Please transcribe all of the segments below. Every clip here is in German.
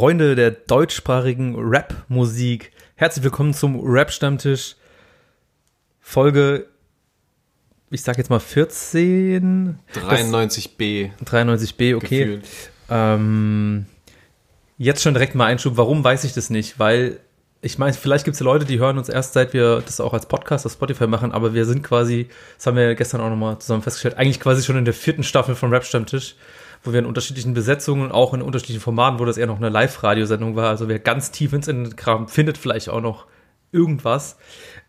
Freunde der deutschsprachigen Rap-Musik, herzlich willkommen zum Rap-Stammtisch. Folge, ich sag jetzt mal 14. 93b. 93b, okay. Ähm, jetzt schon direkt mal Einschub. Warum weiß ich das nicht? Weil ich meine, vielleicht gibt es ja Leute, die hören uns erst, seit wir das auch als Podcast auf Spotify machen, aber wir sind quasi, das haben wir gestern auch nochmal zusammen festgestellt, eigentlich quasi schon in der vierten Staffel von Rap Stammtisch, wo wir in unterschiedlichen Besetzungen und auch in unterschiedlichen Formaten, wo das eher noch eine Live-Radiosendung war. Also wer ganz tief ins Internet kramt, findet vielleicht auch noch irgendwas.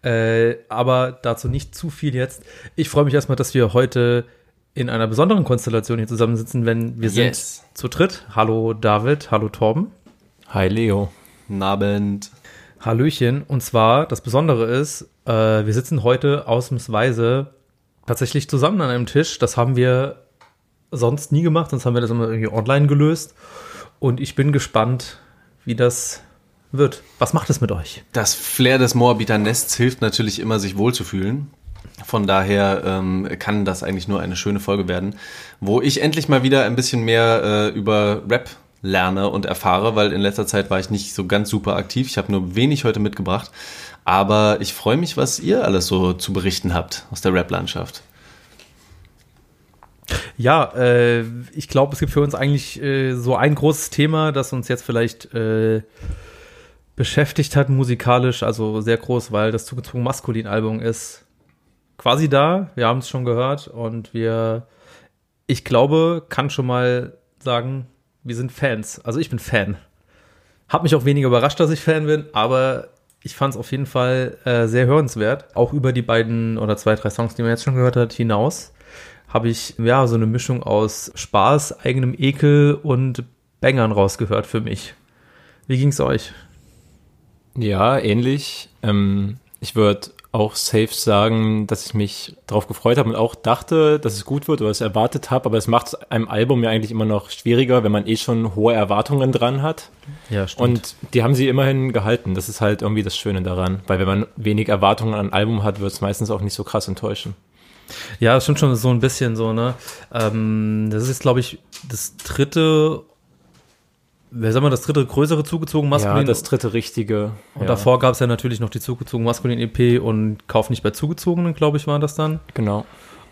Äh, aber dazu nicht zu viel jetzt. Ich freue mich erstmal, dass wir heute in einer besonderen Konstellation hier zusammensitzen, wenn wir Yes. sind zu dritt. Hallo David, hallo Torben. Hi Leo. Nabend. Hallöchen. Und zwar, das Besondere ist, äh, wir sitzen heute ausnahmsweise tatsächlich zusammen an einem Tisch. Das haben wir sonst nie gemacht, sonst haben wir das immer irgendwie online gelöst. Und ich bin gespannt, wie das wird. Was macht es mit euch? Das Flair des Moabiter Nests hilft natürlich immer, sich wohlzufühlen. Von daher ähm, kann das eigentlich nur eine schöne Folge werden, wo ich endlich mal wieder ein bisschen mehr äh, über Rap lerne und erfahre, weil in letzter Zeit war ich nicht so ganz super aktiv. Ich habe nur wenig heute mitgebracht. Aber ich freue mich, was ihr alles so zu berichten habt aus der Rap-Landschaft. Ja, äh, ich glaube, es gibt für uns eigentlich äh, so ein großes Thema, das uns jetzt vielleicht äh, beschäftigt hat, musikalisch, also sehr groß, weil das zugezogen Maskulin-Album ist quasi da. Wir haben es schon gehört und wir, ich glaube, kann schon mal sagen, wir sind Fans. Also ich bin Fan. Hab mich auch weniger überrascht, dass ich Fan bin, aber ich fand es auf jeden Fall äh, sehr hörenswert. Auch über die beiden oder zwei, drei Songs, die man jetzt schon gehört hat, hinaus habe ich ja so eine Mischung aus Spaß, eigenem Ekel und Bangern rausgehört für mich. Wie ging's euch? Ja, ähnlich. Ähm, ich würde auch safe sagen, dass ich mich darauf gefreut habe und auch dachte, dass es gut wird oder es erwartet habe, aber es macht einem Album ja eigentlich immer noch schwieriger, wenn man eh schon hohe Erwartungen dran hat. Ja, stimmt. Und die haben sie immerhin gehalten. Das ist halt irgendwie das Schöne daran. Weil wenn man wenig Erwartungen an ein Album hat, wird es meistens auch nicht so krass enttäuschen. Ja, das stimmt schon so ein bisschen so, ne? Ähm, das ist jetzt, glaube ich, das dritte, wer sagen wir, das dritte größere zugezogen maskulin. Ja, das dritte richtige. und ja, davor gab es ja natürlich noch die zugezogen maskulin EP und Kauf nicht bei zugezogenen, glaube ich, war das dann. Genau.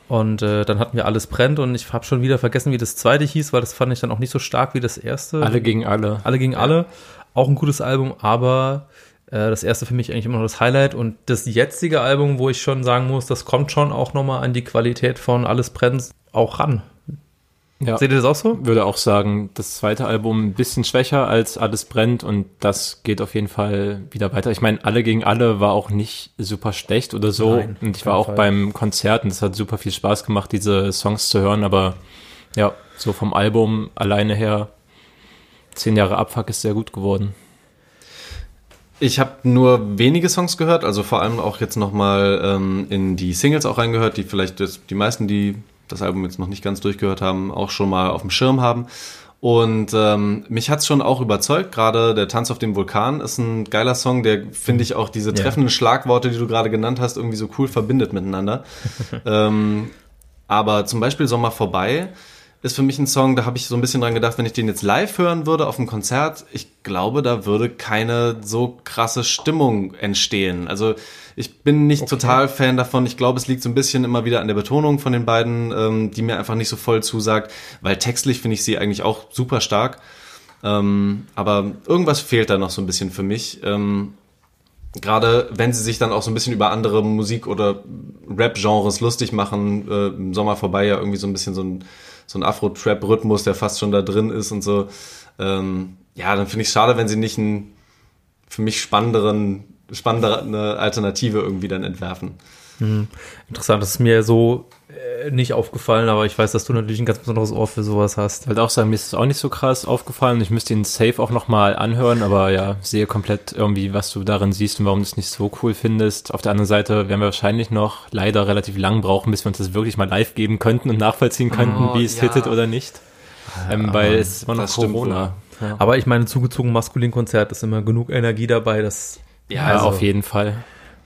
Und äh, dann hatten wir alles brennt und ich habe schon wieder vergessen, wie das zweite hieß, weil das fand ich dann auch nicht so stark wie das erste. Alle gegen alle. Alle gegen alle. Auch ein gutes Album, aber das erste für mich eigentlich immer noch das Highlight. Und das jetzige Album, wo ich schon sagen muss, das kommt schon auch nochmal an die Qualität von Alles brennt auch ran. Ja. Seht ihr das auch so? würde auch sagen, das zweite Album ein bisschen schwächer als Alles brennt und das geht auf jeden Fall wieder weiter. Ich meine, Alle gegen alle war auch nicht super schlecht oder so Nein, und ich war auch Fall. beim Konzert und es hat super viel Spaß gemacht, diese Songs zu hören, aber ja, so vom Album alleine her, zehn Jahre Abfuck ist sehr gut geworden. Ich habe nur wenige Songs gehört, also vor allem auch jetzt nochmal ähm, in die Singles auch reingehört, die vielleicht das, die meisten, die das Album jetzt noch nicht ganz durchgehört haben, auch schon mal auf dem Schirm haben. Und ähm, mich hat's schon auch überzeugt. Gerade der Tanz auf dem Vulkan ist ein geiler Song, der finde ich auch diese treffenden Schlagworte, die du gerade genannt hast, irgendwie so cool verbindet miteinander. ähm, aber zum Beispiel Sommer vorbei ist für mich ein Song, da habe ich so ein bisschen dran gedacht, wenn ich den jetzt live hören würde auf dem Konzert, ich glaube, da würde keine so krasse Stimmung entstehen. Also ich bin nicht total Fan davon. Ich glaube, es liegt so ein bisschen immer wieder an der Betonung von den beiden, ähm, die mir einfach nicht so voll zusagt, weil textlich finde ich sie eigentlich auch super stark. Ähm, aber irgendwas fehlt da noch so ein bisschen für mich. Ähm, Gerade wenn sie sich dann auch so ein bisschen über andere Musik- oder Rap-Genres lustig machen, äh, im Sommer vorbei ja irgendwie so ein bisschen so ein, so ein Afro-Trap-Rhythmus, der fast schon da drin ist und so. Ähm, ja, dann finde ich es schade, wenn sie nicht einen für mich spannenderen, spannendere Alternative irgendwie dann entwerfen. Interessant, das ist mir so äh, nicht aufgefallen, aber ich weiß, dass du natürlich ein ganz besonderes Ohr für sowas hast. Ich wollte auch sagen, mir ist es auch nicht so krass aufgefallen. Ich müsste ihn safe auch nochmal anhören, aber ja, sehe komplett irgendwie, was du darin siehst und warum du es nicht so cool findest. Auf der anderen Seite werden wir wahrscheinlich noch leider relativ lang brauchen, bis wir uns das wirklich mal live geben könnten und nachvollziehen könnten, Oh, wie es ja. hittet oder nicht. ähm, weil es ist immer noch das stimmt Corona. Ja, Aber ich meine, zugezogen maskulin Konzert ist immer genug Energie dabei, dass ja also, auf jeden Fall.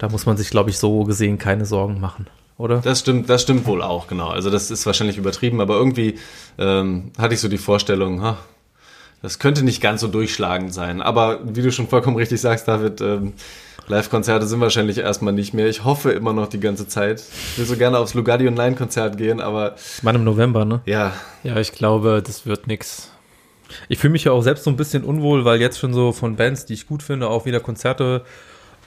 Da muss man sich, glaube ich, so gesehen keine Sorgen machen, oder? Das stimmt, das stimmt wohl auch, genau. Also das ist wahrscheinlich übertrieben, aber irgendwie ähm, hatte ich so die Vorstellung, ha, das könnte nicht ganz so durchschlagend sein. Aber wie du schon vollkommen richtig sagst, David, ähm, Live-Konzerte sind wahrscheinlich erstmal nicht mehr. Ich hoffe immer noch die ganze Zeit. Ich will so gerne aufs Lugardi Online-Konzert gehen, aber Ich meine im November, ne? ja, Ja, ich glaube, das wird nix. Ich fühle mich ja auch selbst so ein bisschen unwohl, weil jetzt schon so von Bands, die ich gut finde, auch wieder Konzerte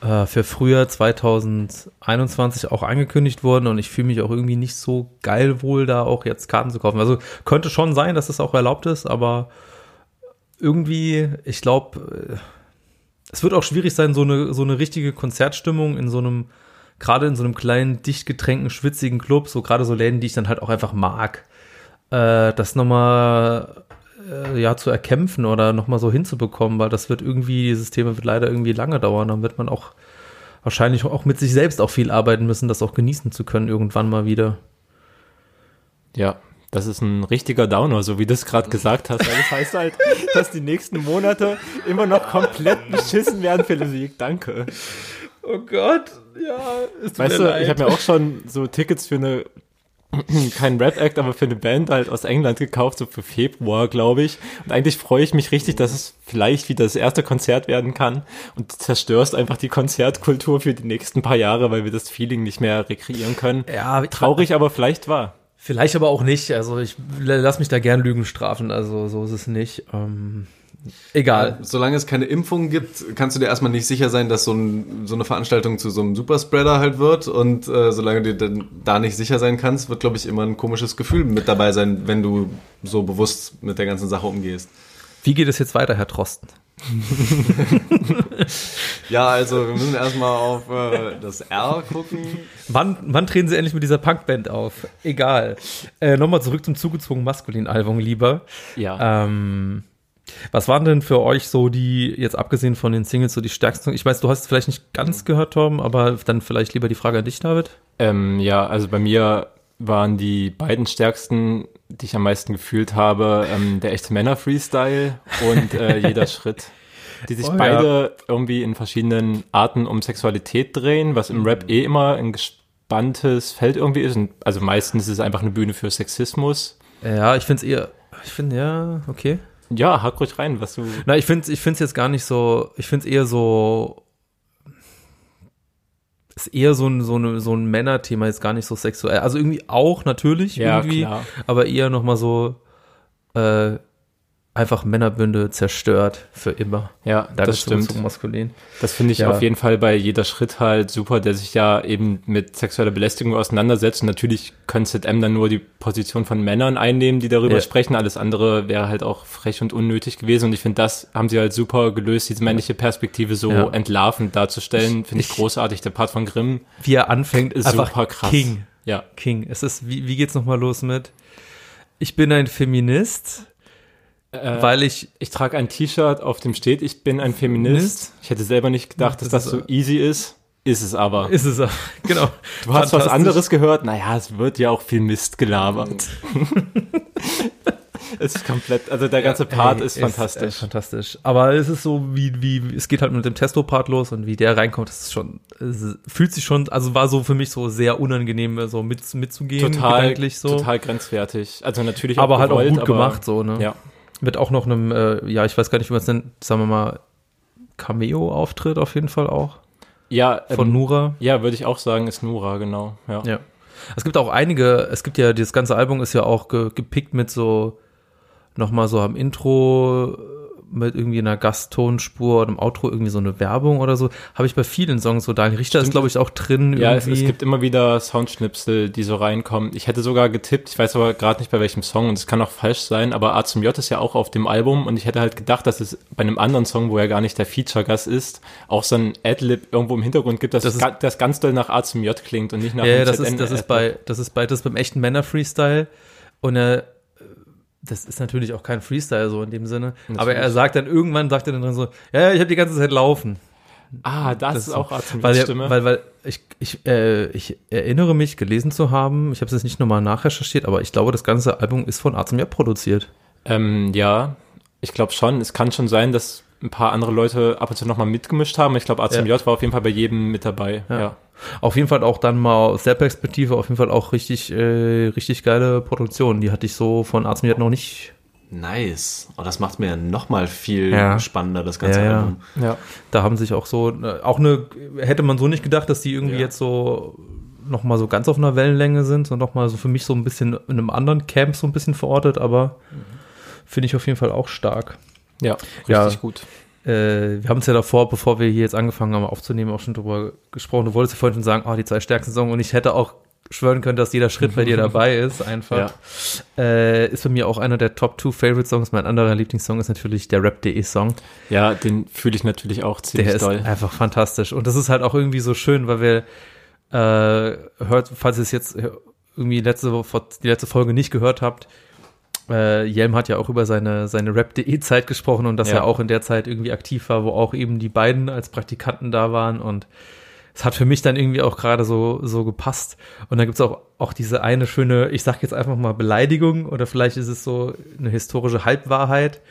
äh, für Frühjahr 2021 auch angekündigt wurden und ich fühle mich auch irgendwie nicht so geil wohl, da auch jetzt Karten zu kaufen. Also könnte schon sein, dass es auch erlaubt ist, aber irgendwie, ich glaube, es wird auch schwierig sein, so eine, so eine richtige Konzertstimmung in so einem, gerade in so einem kleinen, dicht getränkten, schwitzigen Club, so gerade so Läden, die ich dann halt auch einfach mag, äh, das nochmal äh, ja, zu erkämpfen oder nochmal so hinzubekommen, weil das wird irgendwie, dieses Thema wird leider irgendwie lange dauern. Dann wird man auch wahrscheinlich auch mit sich selbst auch viel arbeiten müssen, das auch genießen zu können, irgendwann mal wieder. Ja, das ist ein richtiger Downer, so wie du es gerade gesagt hast. Weil das heißt halt, dass die nächsten Monate immer noch komplett beschissen werden für Musik. Danke. Oh Gott, ja, ist Weißt du, ich habe mir auch schon so Tickets für eine, kein Rap-Act, aber für eine Band halt aus England gekauft, so für Februar, glaube ich. Und eigentlich freue ich mich richtig, dass es vielleicht wieder das erste Konzert werden kann. Und du zerstörst einfach die Konzertkultur für die nächsten paar Jahre, weil wir das Feeling nicht mehr rekreieren können. Ja, Traurig, aber vielleicht wahr. Vielleicht aber auch nicht. Also ich lass mich da gern Lügen strafen. Also so ist es nicht. Ähm, egal. solange es keine Impfung gibt, kannst du dir erstmal nicht sicher sein, dass so, ein, so eine Veranstaltung zu so einem Superspreader halt wird. Und äh, solange du dir dann da nicht sicher sein kannst, wird, glaube ich, immer ein komisches Gefühl mit dabei sein, wenn du so bewusst mit der ganzen Sache umgehst. Wie geht es jetzt weiter, Herr Trosten? Ja, also wir müssen erstmal auf äh, das R gucken. Wann, wann treten Sie endlich mit dieser Punkband auf? Egal. Äh, Nochmal zurück zum zugezogenen Maskulin-Album lieber. Ja. Ähm, was waren denn für euch so die, jetzt abgesehen von den Singles, so die stärksten? Ich weiß, du hast es vielleicht nicht ganz gehört, Tom, aber dann vielleicht lieber die Frage an dich, David. Ähm, ja, also bei mir waren die beiden stärksten, die ich am meisten gefühlt habe, ähm, der echte Männer-Freestyle und äh, jeder Schritt. Die sich Oh, ja. beide irgendwie in verschiedenen Arten um Sexualität drehen, was im Rap eh immer ein gespanntes Feld irgendwie ist. Und also meistens ist es einfach eine Bühne für Sexismus. Ja, ich finde es eher, ich finde, ja, okay. Ja, hack ruhig rein, was du. Na, ich finde ich find's jetzt gar nicht so, ich finde es eher so, ist eher so ein, so, eine, so ein Männerthema, jetzt gar nicht so sexuell. Also irgendwie auch natürlich Ja, irgendwie, klar. aber eher nochmal so, äh, einfach Männerbünde zerstört für immer. Ja, Da das stimmt. So maskulin. Das finde ich Ja. auf jeden Fall bei jeder Schritt halt super, der sich ja eben mit sexueller Belästigung auseinandersetzt. Und natürlich könnte ZM dann nur die Position von Männern einnehmen, die darüber Ja. sprechen. Alles andere wäre halt auch frech und unnötig gewesen. Und ich finde, das haben sie halt super gelöst, diese männliche Perspektive so Ja. entlarvend darzustellen. Finde ich Ich- großartig. Der Part von Grimm Wie er anfängt, ist einfach super krass. King. Ja. King. Es ist, wie, wie geht's nochmal los mit? Ich bin ein Feminist, Äh, weil ich, ich trage ein T-Shirt, auf dem steht, ich bin ein Feminist. Ich hätte selber nicht gedacht, dass Das das, ist- so easy ist. Ist es aber. ist es, auch- genau. Du hast was Fantastisch. anderes gehört? Naja, es wird ja auch viel Mist gelabert. es ist komplett, also der ganze Part Ey, ist äh, fantastisch. fantastisch. Aber es ist so, wie, wie, es geht halt mit dem Testo-Part los und wie der reinkommt, das ist schon, es fühlt sich schon, also war so für mich so sehr unangenehm, so mit, mitzugehen, total, so. total grenzwertig. Also natürlich aber auch halt auch gewollt, gut aber- gemacht, so, ne? Ja. Mit auch noch einem, äh, ja, ich weiß gar nicht, wie man es nennt, sagen wir mal, Cameo-Auftritt auf jeden Fall auch. Ja, Von ähm, Nura. ja, würde ich auch sagen, ist Nura, genau. Ja. Ja. Es gibt auch einige, es gibt ja, das ganze Album ist ja auch ge, gepickt mit so, nochmal so am Intro mit irgendwie einer Gasttonspur oder einem Outro irgendwie so eine Werbung oder so. Habe ich bei vielen Songs so. Daniel Richter ist, glaube ich, auch drin. Ja, es, es gibt immer wieder Soundschnipsel, die so reinkommen. Ich hätte sogar getippt, ich weiß aber gerade nicht bei welchem Song und es kann auch falsch sein, aber A zum J ist ja auch auf dem Album und ich hätte halt gedacht, dass es bei einem anderen Song, wo er gar nicht der Feature-Gast ist, auch so ein Adlib irgendwo im Hintergrund gibt, dass Das ga, das ganz doll nach A zum J klingt und nicht nach Ja, das ist, das ist bei, das ist bei, das ist beim echten Männer-Freestyle. Und er, das ist natürlich auch kein Freestyle so in dem Sinne. Aber er sagt dann irgendwann, sagt er dann drin so, ja, ich habe die ganze Zeit laufen. Ah, das, Das ist auch A zum Weil, Stimme. weil, weil ich, ich, äh, ich erinnere mich, gelesen zu haben, ich habe es jetzt nicht nochmal nachrecherchiert, aber ich glaube, das ganze Album ist von A zum J produziert. Ähm, ja, ich glaube schon. Es kann schon sein, dass ein paar andere Leute ab und zu nochmal mitgemischt haben. Ich glaube, A zum Ja. J war auf jeden Fall bei jedem mit dabei. Ja. Ja. Auf jeden Fall auch dann mal aus der Perspektive auf jeden Fall auch richtig, äh, richtig geile Produktion. Die hatte ich so von A zum J noch nicht. Nice. Oh, das macht mir ja noch mal viel Ja. spannender, das ganze Ja, ja. Album. ja. Da haben sich auch so, äh, auch eine, hätte man so nicht gedacht, dass die irgendwie Ja. jetzt so noch mal so ganz auf einer Wellenlänge sind und noch mal so für mich so ein bisschen in einem anderen Camp so ein bisschen verortet, aber finde ich auf jeden Fall auch stark. Ja, richtig Ja. gut. Äh, wir haben es ja davor, bevor wir hier jetzt angefangen haben aufzunehmen, auch schon drüber gesprochen. Du wolltest ja vorhin schon sagen, oh, die zwei stärksten Songs und ich hätte auch schwören können, dass jeder Schritt bei dir dabei ist, einfach. Äh, ist bei mir auch einer der Top 2 Favorite Songs. Mein anderer Lieblingssong ist natürlich der Rap.de Song. Ja, den fühle ich natürlich auch ziemlich Der ist doll. einfach fantastisch. Und das ist halt auch irgendwie so schön, weil wir äh, hört, falls ihr es jetzt irgendwie letzte, die letzte Folge nicht gehört habt, äh, Jelm hat ja auch über seine, seine Rap.de-Zeit gesprochen und dass Ja. er auch in der Zeit irgendwie aktiv war, wo auch eben die beiden als Praktikanten da waren und es hat für mich dann irgendwie auch gerade so, so gepasst. Und dann gibt's auch, auch diese eine schöne, ich sag jetzt einfach mal Beleidigung oder vielleicht ist es so eine historische Halbwahrheit,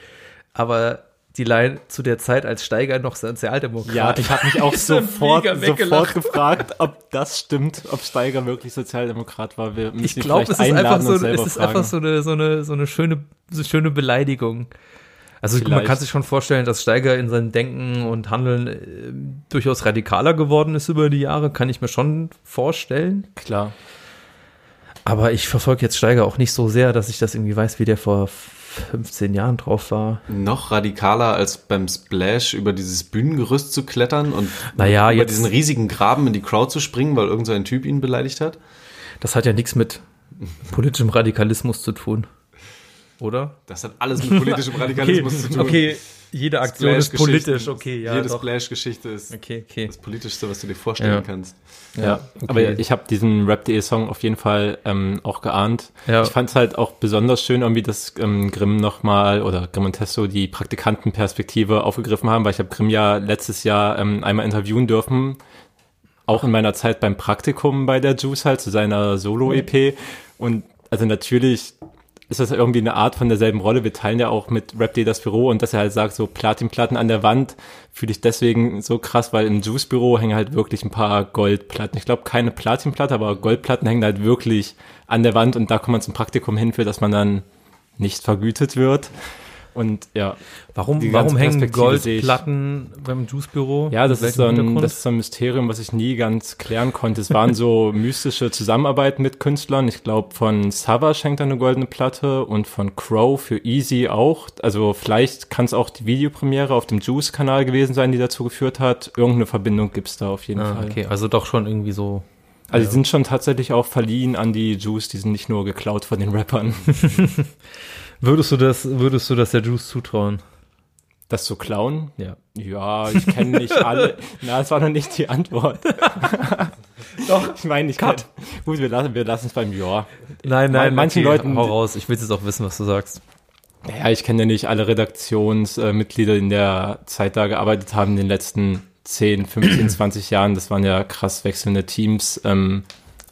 aber die Line zu der Zeit als Steiger noch Sozialdemokrat. Ja, ich habe mich auch sofort, sofort gefragt, ob das stimmt, ob Steiger wirklich Sozialdemokrat war. Wir müssen ich glaube, es ist einfach so, es ist einfach so eine, so eine, so eine schöne, so schöne Beleidigung. Also man Vielleicht. kann sich schon vorstellen, dass Steiger in seinem Denken und Handeln äh, durchaus radikaler geworden ist über die Jahre, kann ich mir schon vorstellen. Klar. Aber ich verfolge jetzt Steiger auch nicht so sehr, dass ich das irgendwie weiß, wie der vor 15 Jahren drauf war. Noch radikaler als beim Splash über dieses Bühnengerüst zu klettern und Naja, über jetzt- diesen riesigen Graben in die Crowd zu springen, weil irgend so ein Typ ihn beleidigt hat. Das hat ja nichts mit politischem Radikalismus zu tun. Oder? Das hat alles mit politischem Radikalismus zu tun. okay, jede Aktion ist politisch, okay, ja. Jede. Splash-Geschichte ist Okay, okay. das Politischste, was du dir vorstellen Ja. kannst. Ja, aber ich habe diesen Rap.de-Song auf jeden Fall ähm, auch geahnt. Ja. Ich fand es halt auch besonders schön, irgendwie, dass ähm, Grimm nochmal oder Grimm und Testo die Praktikantenperspektive aufgegriffen haben, weil ich habe Grimm ja letztes Jahr ähm, einmal interviewen dürfen, auch in meiner Zeit beim Praktikum bei der Juice halt, zu seiner Solo-EP. Und also natürlich ist das irgendwie eine Art von derselben Rolle. Wir teilen ja auch mit Rap Day das Büro und dass er halt sagt, so Platinplatten an der Wand fühle ich deswegen so krass, weil im Juice-Büro hängen halt wirklich ein paar Goldplatten. Ich glaube, keine Platinplatte, aber Goldplatten hängen halt wirklich an der Wand und da kommt man zum Praktikum hin, für das man dann nicht vergütet wird. Und ja, Warum, warum hängen. Goldplatten beim Juicebüro? ja, das ist, so ein, das ist so ein Mysterium, was ich nie ganz klären konnte. Es waren so mystische Zusammenarbeiten mit Künstlern. Ich glaube, von Savage hängt eine goldene Platte und von Crow für Easy auch. Also vielleicht kann es auch die Videopremiere auf dem Juice-Kanal gewesen sein, die dazu geführt hat. Irgendeine Verbindung gibt's da auf jeden ah, Fall. okay, also doch schon irgendwie so. Also die sind schon tatsächlich auch verliehen an die Juice, die sind nicht nur geklaut von den Rappern. Würdest du das, würdest du das der Juice zutrauen? Das zu klauen? Ja. Ja, ich kenne nicht alle. Na, das war noch nicht die Antwort. Doch. Ich meine, ich kann. Gut, wir lassen wir lassen es beim Ja. Nein, nein, manchen Leuten- Hau raus, ich will jetzt auch wissen, was du sagst. Ja, ich kenne ja nicht alle Redaktionsmitglieder, die in der Zeit da gearbeitet haben in den letzten 10, 15, 20 Jahren. Das waren ja krass wechselnde Teams. Ähm,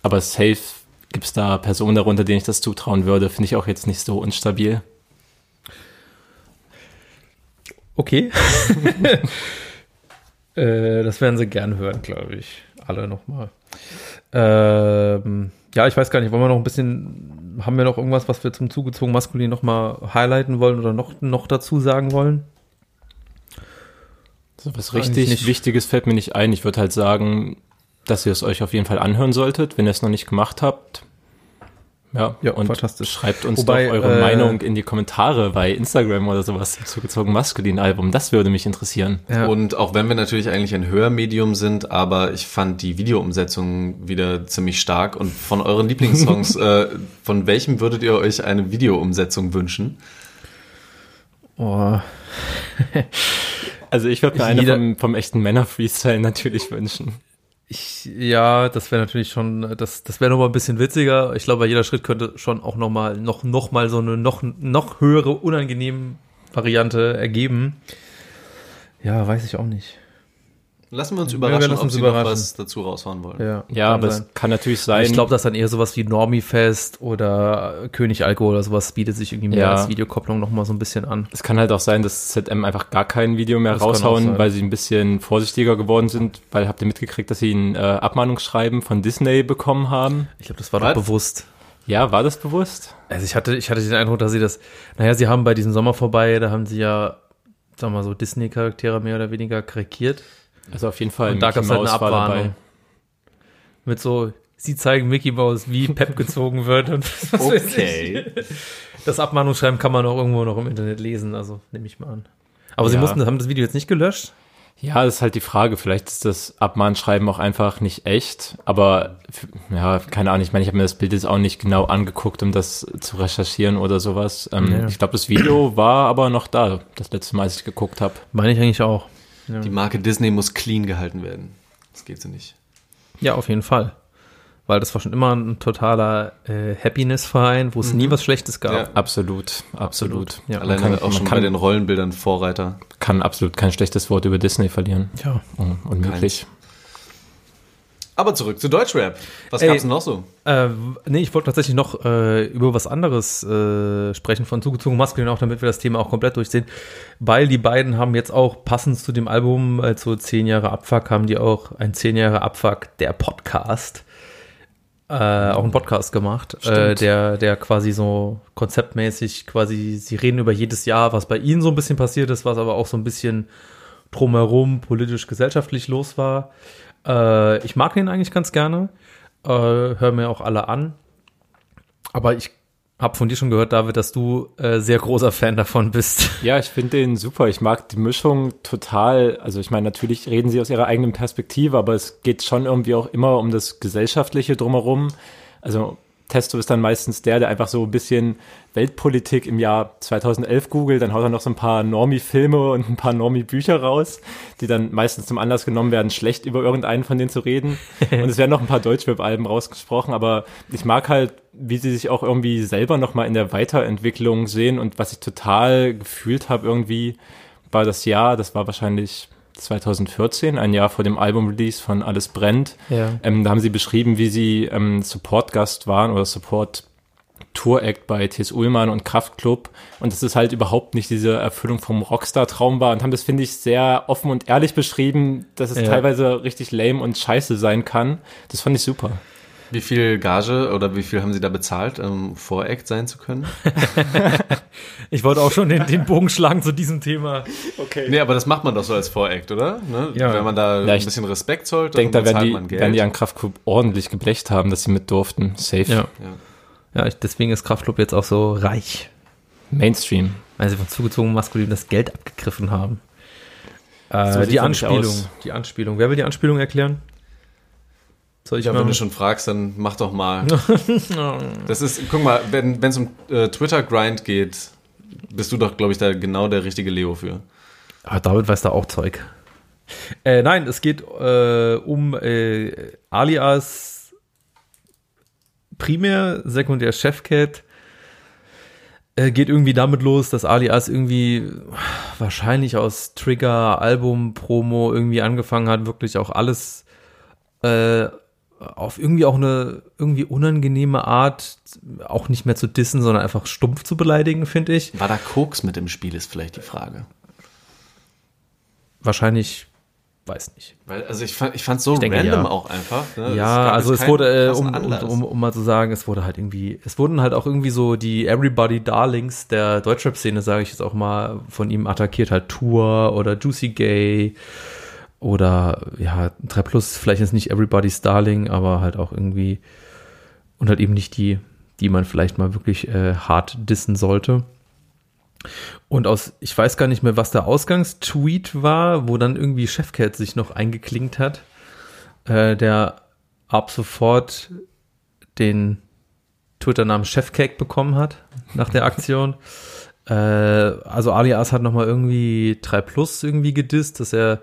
aber safe gibt es da Personen darunter, denen ich das zutrauen würde. Finde ich auch jetzt nicht so instabil. Okay. äh, das werden sie gern hören, glaube ich. Alle nochmal. Ähm, ja, ich weiß gar nicht, wollen wir noch ein bisschen, haben wir noch irgendwas, was wir zum zugezogen maskulin nochmal highlighten wollen oder noch, noch dazu sagen wollen? So was richtig nicht. Wichtiges fällt mir nicht ein. Ich würde halt sagen, dass ihr es euch auf jeden Fall anhören solltet. Wenn ihr es noch nicht gemacht habt, Ja, Ja, und fantastisch. schreibt uns Wobei, doch eure äh, Meinung in die Kommentare bei Instagram oder sowas zugezogen maskulin Album. Das würde mich interessieren. Ja. Und auch wenn wir natürlich eigentlich ein Hörmedium sind, aber ich fand die Videoumsetzung wieder ziemlich stark. Und von euren Lieblingssongs, äh, von welchem würdet ihr euch eine Videoumsetzung wünschen? oh, Also ich würde mir eine vom, vom echten Männer-Freestyle natürlich wünschen. Ich, ja, das wäre natürlich schon, das, das wäre noch mal ein bisschen witziger. Ich glaube, jeder Schritt könnte schon auch noch mal, noch, noch mal so eine noch, noch höhere, unangenehme Variante ergeben. Ja, weiß ich auch nicht. Lassen wir uns wir überraschen, lassen ob sie überraschen. noch was dazu raushauen wollen. Ja, Ja, aber sein. es kann natürlich sein. Ich glaube, dass dann eher sowas wie Normie-Fest oder König Alkohol oder sowas bietet sich irgendwie mehr Ja. als Videokopplung noch mal so ein bisschen an. Es kann halt auch sein, dass ZM einfach gar kein Video mehr Das raushauen, weil sie ein bisschen vorsichtiger geworden sind, weil habt ihr mitgekriegt, dass sie ein äh, Abmahnungsschreiben von Disney bekommen haben? Ich glaube, das war Was? doch bewusst. Ja, war das bewusst? Also ich hatte, ich hatte den Eindruck, dass sie das, naja, sie haben bei diesem Sommer vorbei, da haben sie ja, sagen wir mal so, Disney-Charaktere mehr oder weniger karikiert. Also auf jeden Fall. Und da Mickey gab's halt eine Abwarnung. Mit so, sie zeigen Mickey Mouse, wie Pep gezogen wird und was Okay. Das Abmahnungsschreiben kann man auch irgendwo noch im Internet lesen, also nehme ich mal an. Aber sie Ja. mussten, haben das Video jetzt nicht gelöscht? Ja, das ist halt die Frage. Vielleicht ist das Abmahnschreiben auch einfach nicht echt. Aber ja, keine Ahnung. Ich meine, ich habe mir das Bild jetzt auch nicht genau angeguckt, um das zu recherchieren oder sowas. Ähm, Ja. Ich glaube, das Video war aber noch da, das letzte Mal, als ich geguckt habe. Meine ich eigentlich auch. Die Marke Disney muss clean gehalten werden. Das geht so nicht. Ja, auf jeden Fall. Weil das war schon immer ein totaler äh, Happiness-Verein, wo es nie was Schlechtes gab. Ja. Absolut, absolut. Ja, man Alleine kann, auch schon man bei kann, den Rollenbildern Vorreiter. kann absolut kein schlechtes Wort über Disney verlieren. ja. Un- Unmöglich. Aber zurück zu Deutschrap. Was Ey. gab's denn noch so? Äh, nee, ich wollte tatsächlich noch äh, über was anderes äh, sprechen von zugezogen maskulin, auch damit wir das Thema auch komplett durchsehen. Weil die beiden haben jetzt auch passend zu dem Album, als so zehn Jahre Abfuck, haben die auch ein zehn Jahre Abfuck, der Podcast, äh, auch einen Podcast gemacht, äh, der, der quasi so konzeptmäßig quasi, sie reden über jedes Jahr, was bei ihnen so ein bisschen passiert ist, was aber auch so ein bisschen drumherum politisch, gesellschaftlich los war. Äh, ich mag den eigentlich ganz gerne, äh, höre mir auch alle an. Aber ich habe von dir schon gehört, David, dass du äh, sehr großer Fan davon bist. Ja, ich finde den super. Ich mag die Mischung total. Also ich meine, natürlich reden sie aus ihrer eigenen Perspektive, aber es geht schon irgendwie auch immer um das Gesellschaftliche drumherum. Also Testo ist dann meistens der, der einfach so ein bisschen Weltpolitik im Jahr 2011 googelt, dann haut er noch so ein paar Normie-Filme und ein paar Normie-Bücher raus, die dann meistens zum Anlass genommen werden, schlecht über irgendeinen von denen zu reden. Und es werden noch ein paar Deutschrap-Alben rausgesprochen, aber ich mag halt, wie sie sich auch irgendwie selber nochmal in der Weiterentwicklung sehen und was ich total gefühlt habe irgendwie, war das Jahr, das war wahrscheinlich 2014, ein Jahr vor dem Album-Release von Alles brennt. Ja. Ähm, da haben sie beschrieben, wie sie ähm, Support-Gast waren oder Support Tour-Act bei T.S. Ullmann und Kraftklub und dass es halt überhaupt nicht diese Erfüllung vom Rockstar-Traum war und haben das, finde ich, sehr offen und ehrlich beschrieben, dass es Ja. teilweise richtig lame und scheiße sein kann. Das fand ich super. Wie viel Gage oder wie viel haben Sie da bezahlt, um Voreact sein zu können? Ich wollte auch schon den, den Bogen schlagen zu diesem Thema. Nee, aber das macht man doch so als Voreact, oder? Ne? Ja. Wenn man da Ja, ein bisschen Respekt zollt, Ich denke, da dann werden zahlt die, man Geld. werden die an Kraftklub ordentlich geblecht haben, dass sie mit durften. Safe. Ja. ja. Ja, ich, deswegen ist Kraftclub jetzt auch so reich, Mainstream. weil sie von zugezogen maskulin das Geld abgegriffen haben. Äh, So die Anspielung, die Anspielung. Wer will die Anspielung erklären? Soll ich Ja, mal? wenn du schon fragst, dann mach doch mal. Das ist, guck mal, wenn es um äh, Twitter-Grind geht, bist du doch, glaube ich, da genau der richtige Leo für. Ah, David weiß da auch Zeug. Äh, nein, es geht äh, um äh, alias primär, sekundär Chefcat. Äh, geht irgendwie damit los, dass alias irgendwie wahrscheinlich aus Trigger, Album, Promo irgendwie angefangen hat, wirklich auch alles äh, auf irgendwie auch eine irgendwie unangenehme Art auch nicht mehr zu dissen, sondern einfach stumpf zu beleidigen, finde ich. War da Koks mit im Spiel, ist vielleicht die Frage. Wahrscheinlich, weiß nicht. Weil, also ich fand, ich fand's so denke, random ja. auch einfach. Ne? Es Ja, gab also es wurde, äh, um, um, um, um mal zu sagen, es wurde halt irgendwie, es wurden halt auch irgendwie so die Everybody Darlings der Deutschrap-Szene, sage ich jetzt auch mal, von ihm attackiert, halt Tour oder Juicy Gay oder ja, 3 Plus, vielleicht ist nicht Everybody's Darling, aber halt auch irgendwie und halt eben nicht die, die man vielleicht mal wirklich äh, hart dissen sollte. Und aus, ich weiß gar nicht mehr, was der Ausgangstweet war, wo dann irgendwie Chefcat sich noch eingeklinkt hat, äh, der ab sofort den Twitter-Namen Chefcake bekommen hat nach der Aktion. äh, also Alias hat nochmal irgendwie 3 Plus irgendwie gedisst, dass er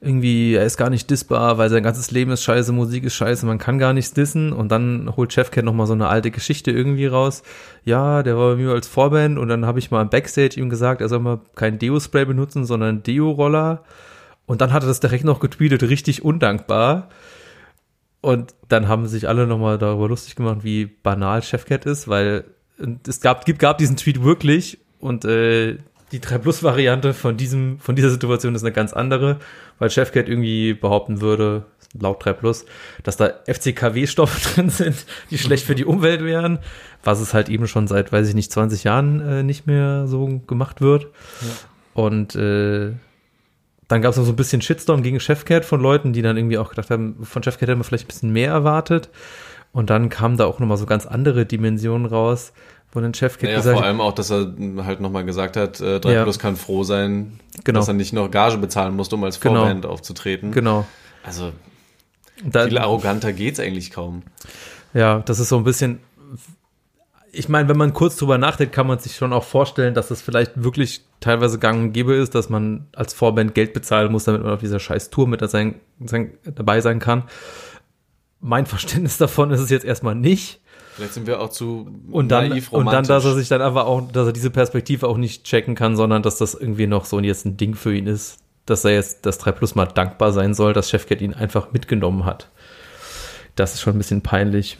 irgendwie, er ist gar nicht dissbar, weil sein ganzes Leben ist scheiße, Musik ist scheiße, man kann gar nichts dissen und dann holt Chefcat nochmal so eine alte Geschichte irgendwie raus. Ja, der war bei mir als Vorband und dann habe ich mal im Backstage ihm gesagt, er soll mal kein Deo-Spray benutzen, sondern Deo-Roller und dann hat er das direkt noch getweetet, richtig undankbar. Und dann haben sich alle nochmal darüber lustig gemacht, wie banal Chefcat ist, weil es gab, gab diesen Tweet wirklich und äh, die 3 Plus Variante von diesem, von dieser Situation ist eine ganz andere, weil Chefcat irgendwie behaupten würde, laut 3 Plus, dass da FCKW-Stoffe drin sind, die schlecht für die Umwelt wären, was es halt eben schon seit, weiß ich nicht, 20 Jahren äh, nicht mehr so gemacht wird. Ja. Und äh, dann gab es noch so ein bisschen Shitstorm gegen Chefcat von Leuten, die dann irgendwie auch gedacht haben, von Chefcat hätten wir vielleicht ein bisschen mehr erwartet. Und dann kamen da auch nochmal so ganz andere Dimensionen raus, wo dann Chefcat naja, gesagt vor allem auch, dass er halt nochmal gesagt hat, äh, 3 ja. Plus kann froh sein, genau. dass er nicht noch Gage bezahlen musste, um als genau. Vorband genau. aufzutreten. Genau. Also da, viel arroganter geht's eigentlich kaum. Ja, das ist so ein bisschen, ich meine, wenn man kurz drüber nachdenkt, kann man sich schon auch vorstellen, dass das vielleicht wirklich teilweise gang und gäbe ist, dass man als Vorband Geld bezahlen muss, damit man auf dieser scheiß Tour mit sein, sein, dabei sein kann. Mein Verständnis davon ist es jetzt erstmal nicht. Vielleicht sind wir auch zu und dann und dann, dass er sich dann einfach auch, dass er diese Perspektive auch nicht checken kann, sondern dass das irgendwie noch so jetzt ein Ding für ihn ist, dass er jetzt das 3 Plus mal dankbar sein soll, dass Chefcat ihn einfach mitgenommen hat. Das ist schon ein bisschen peinlich.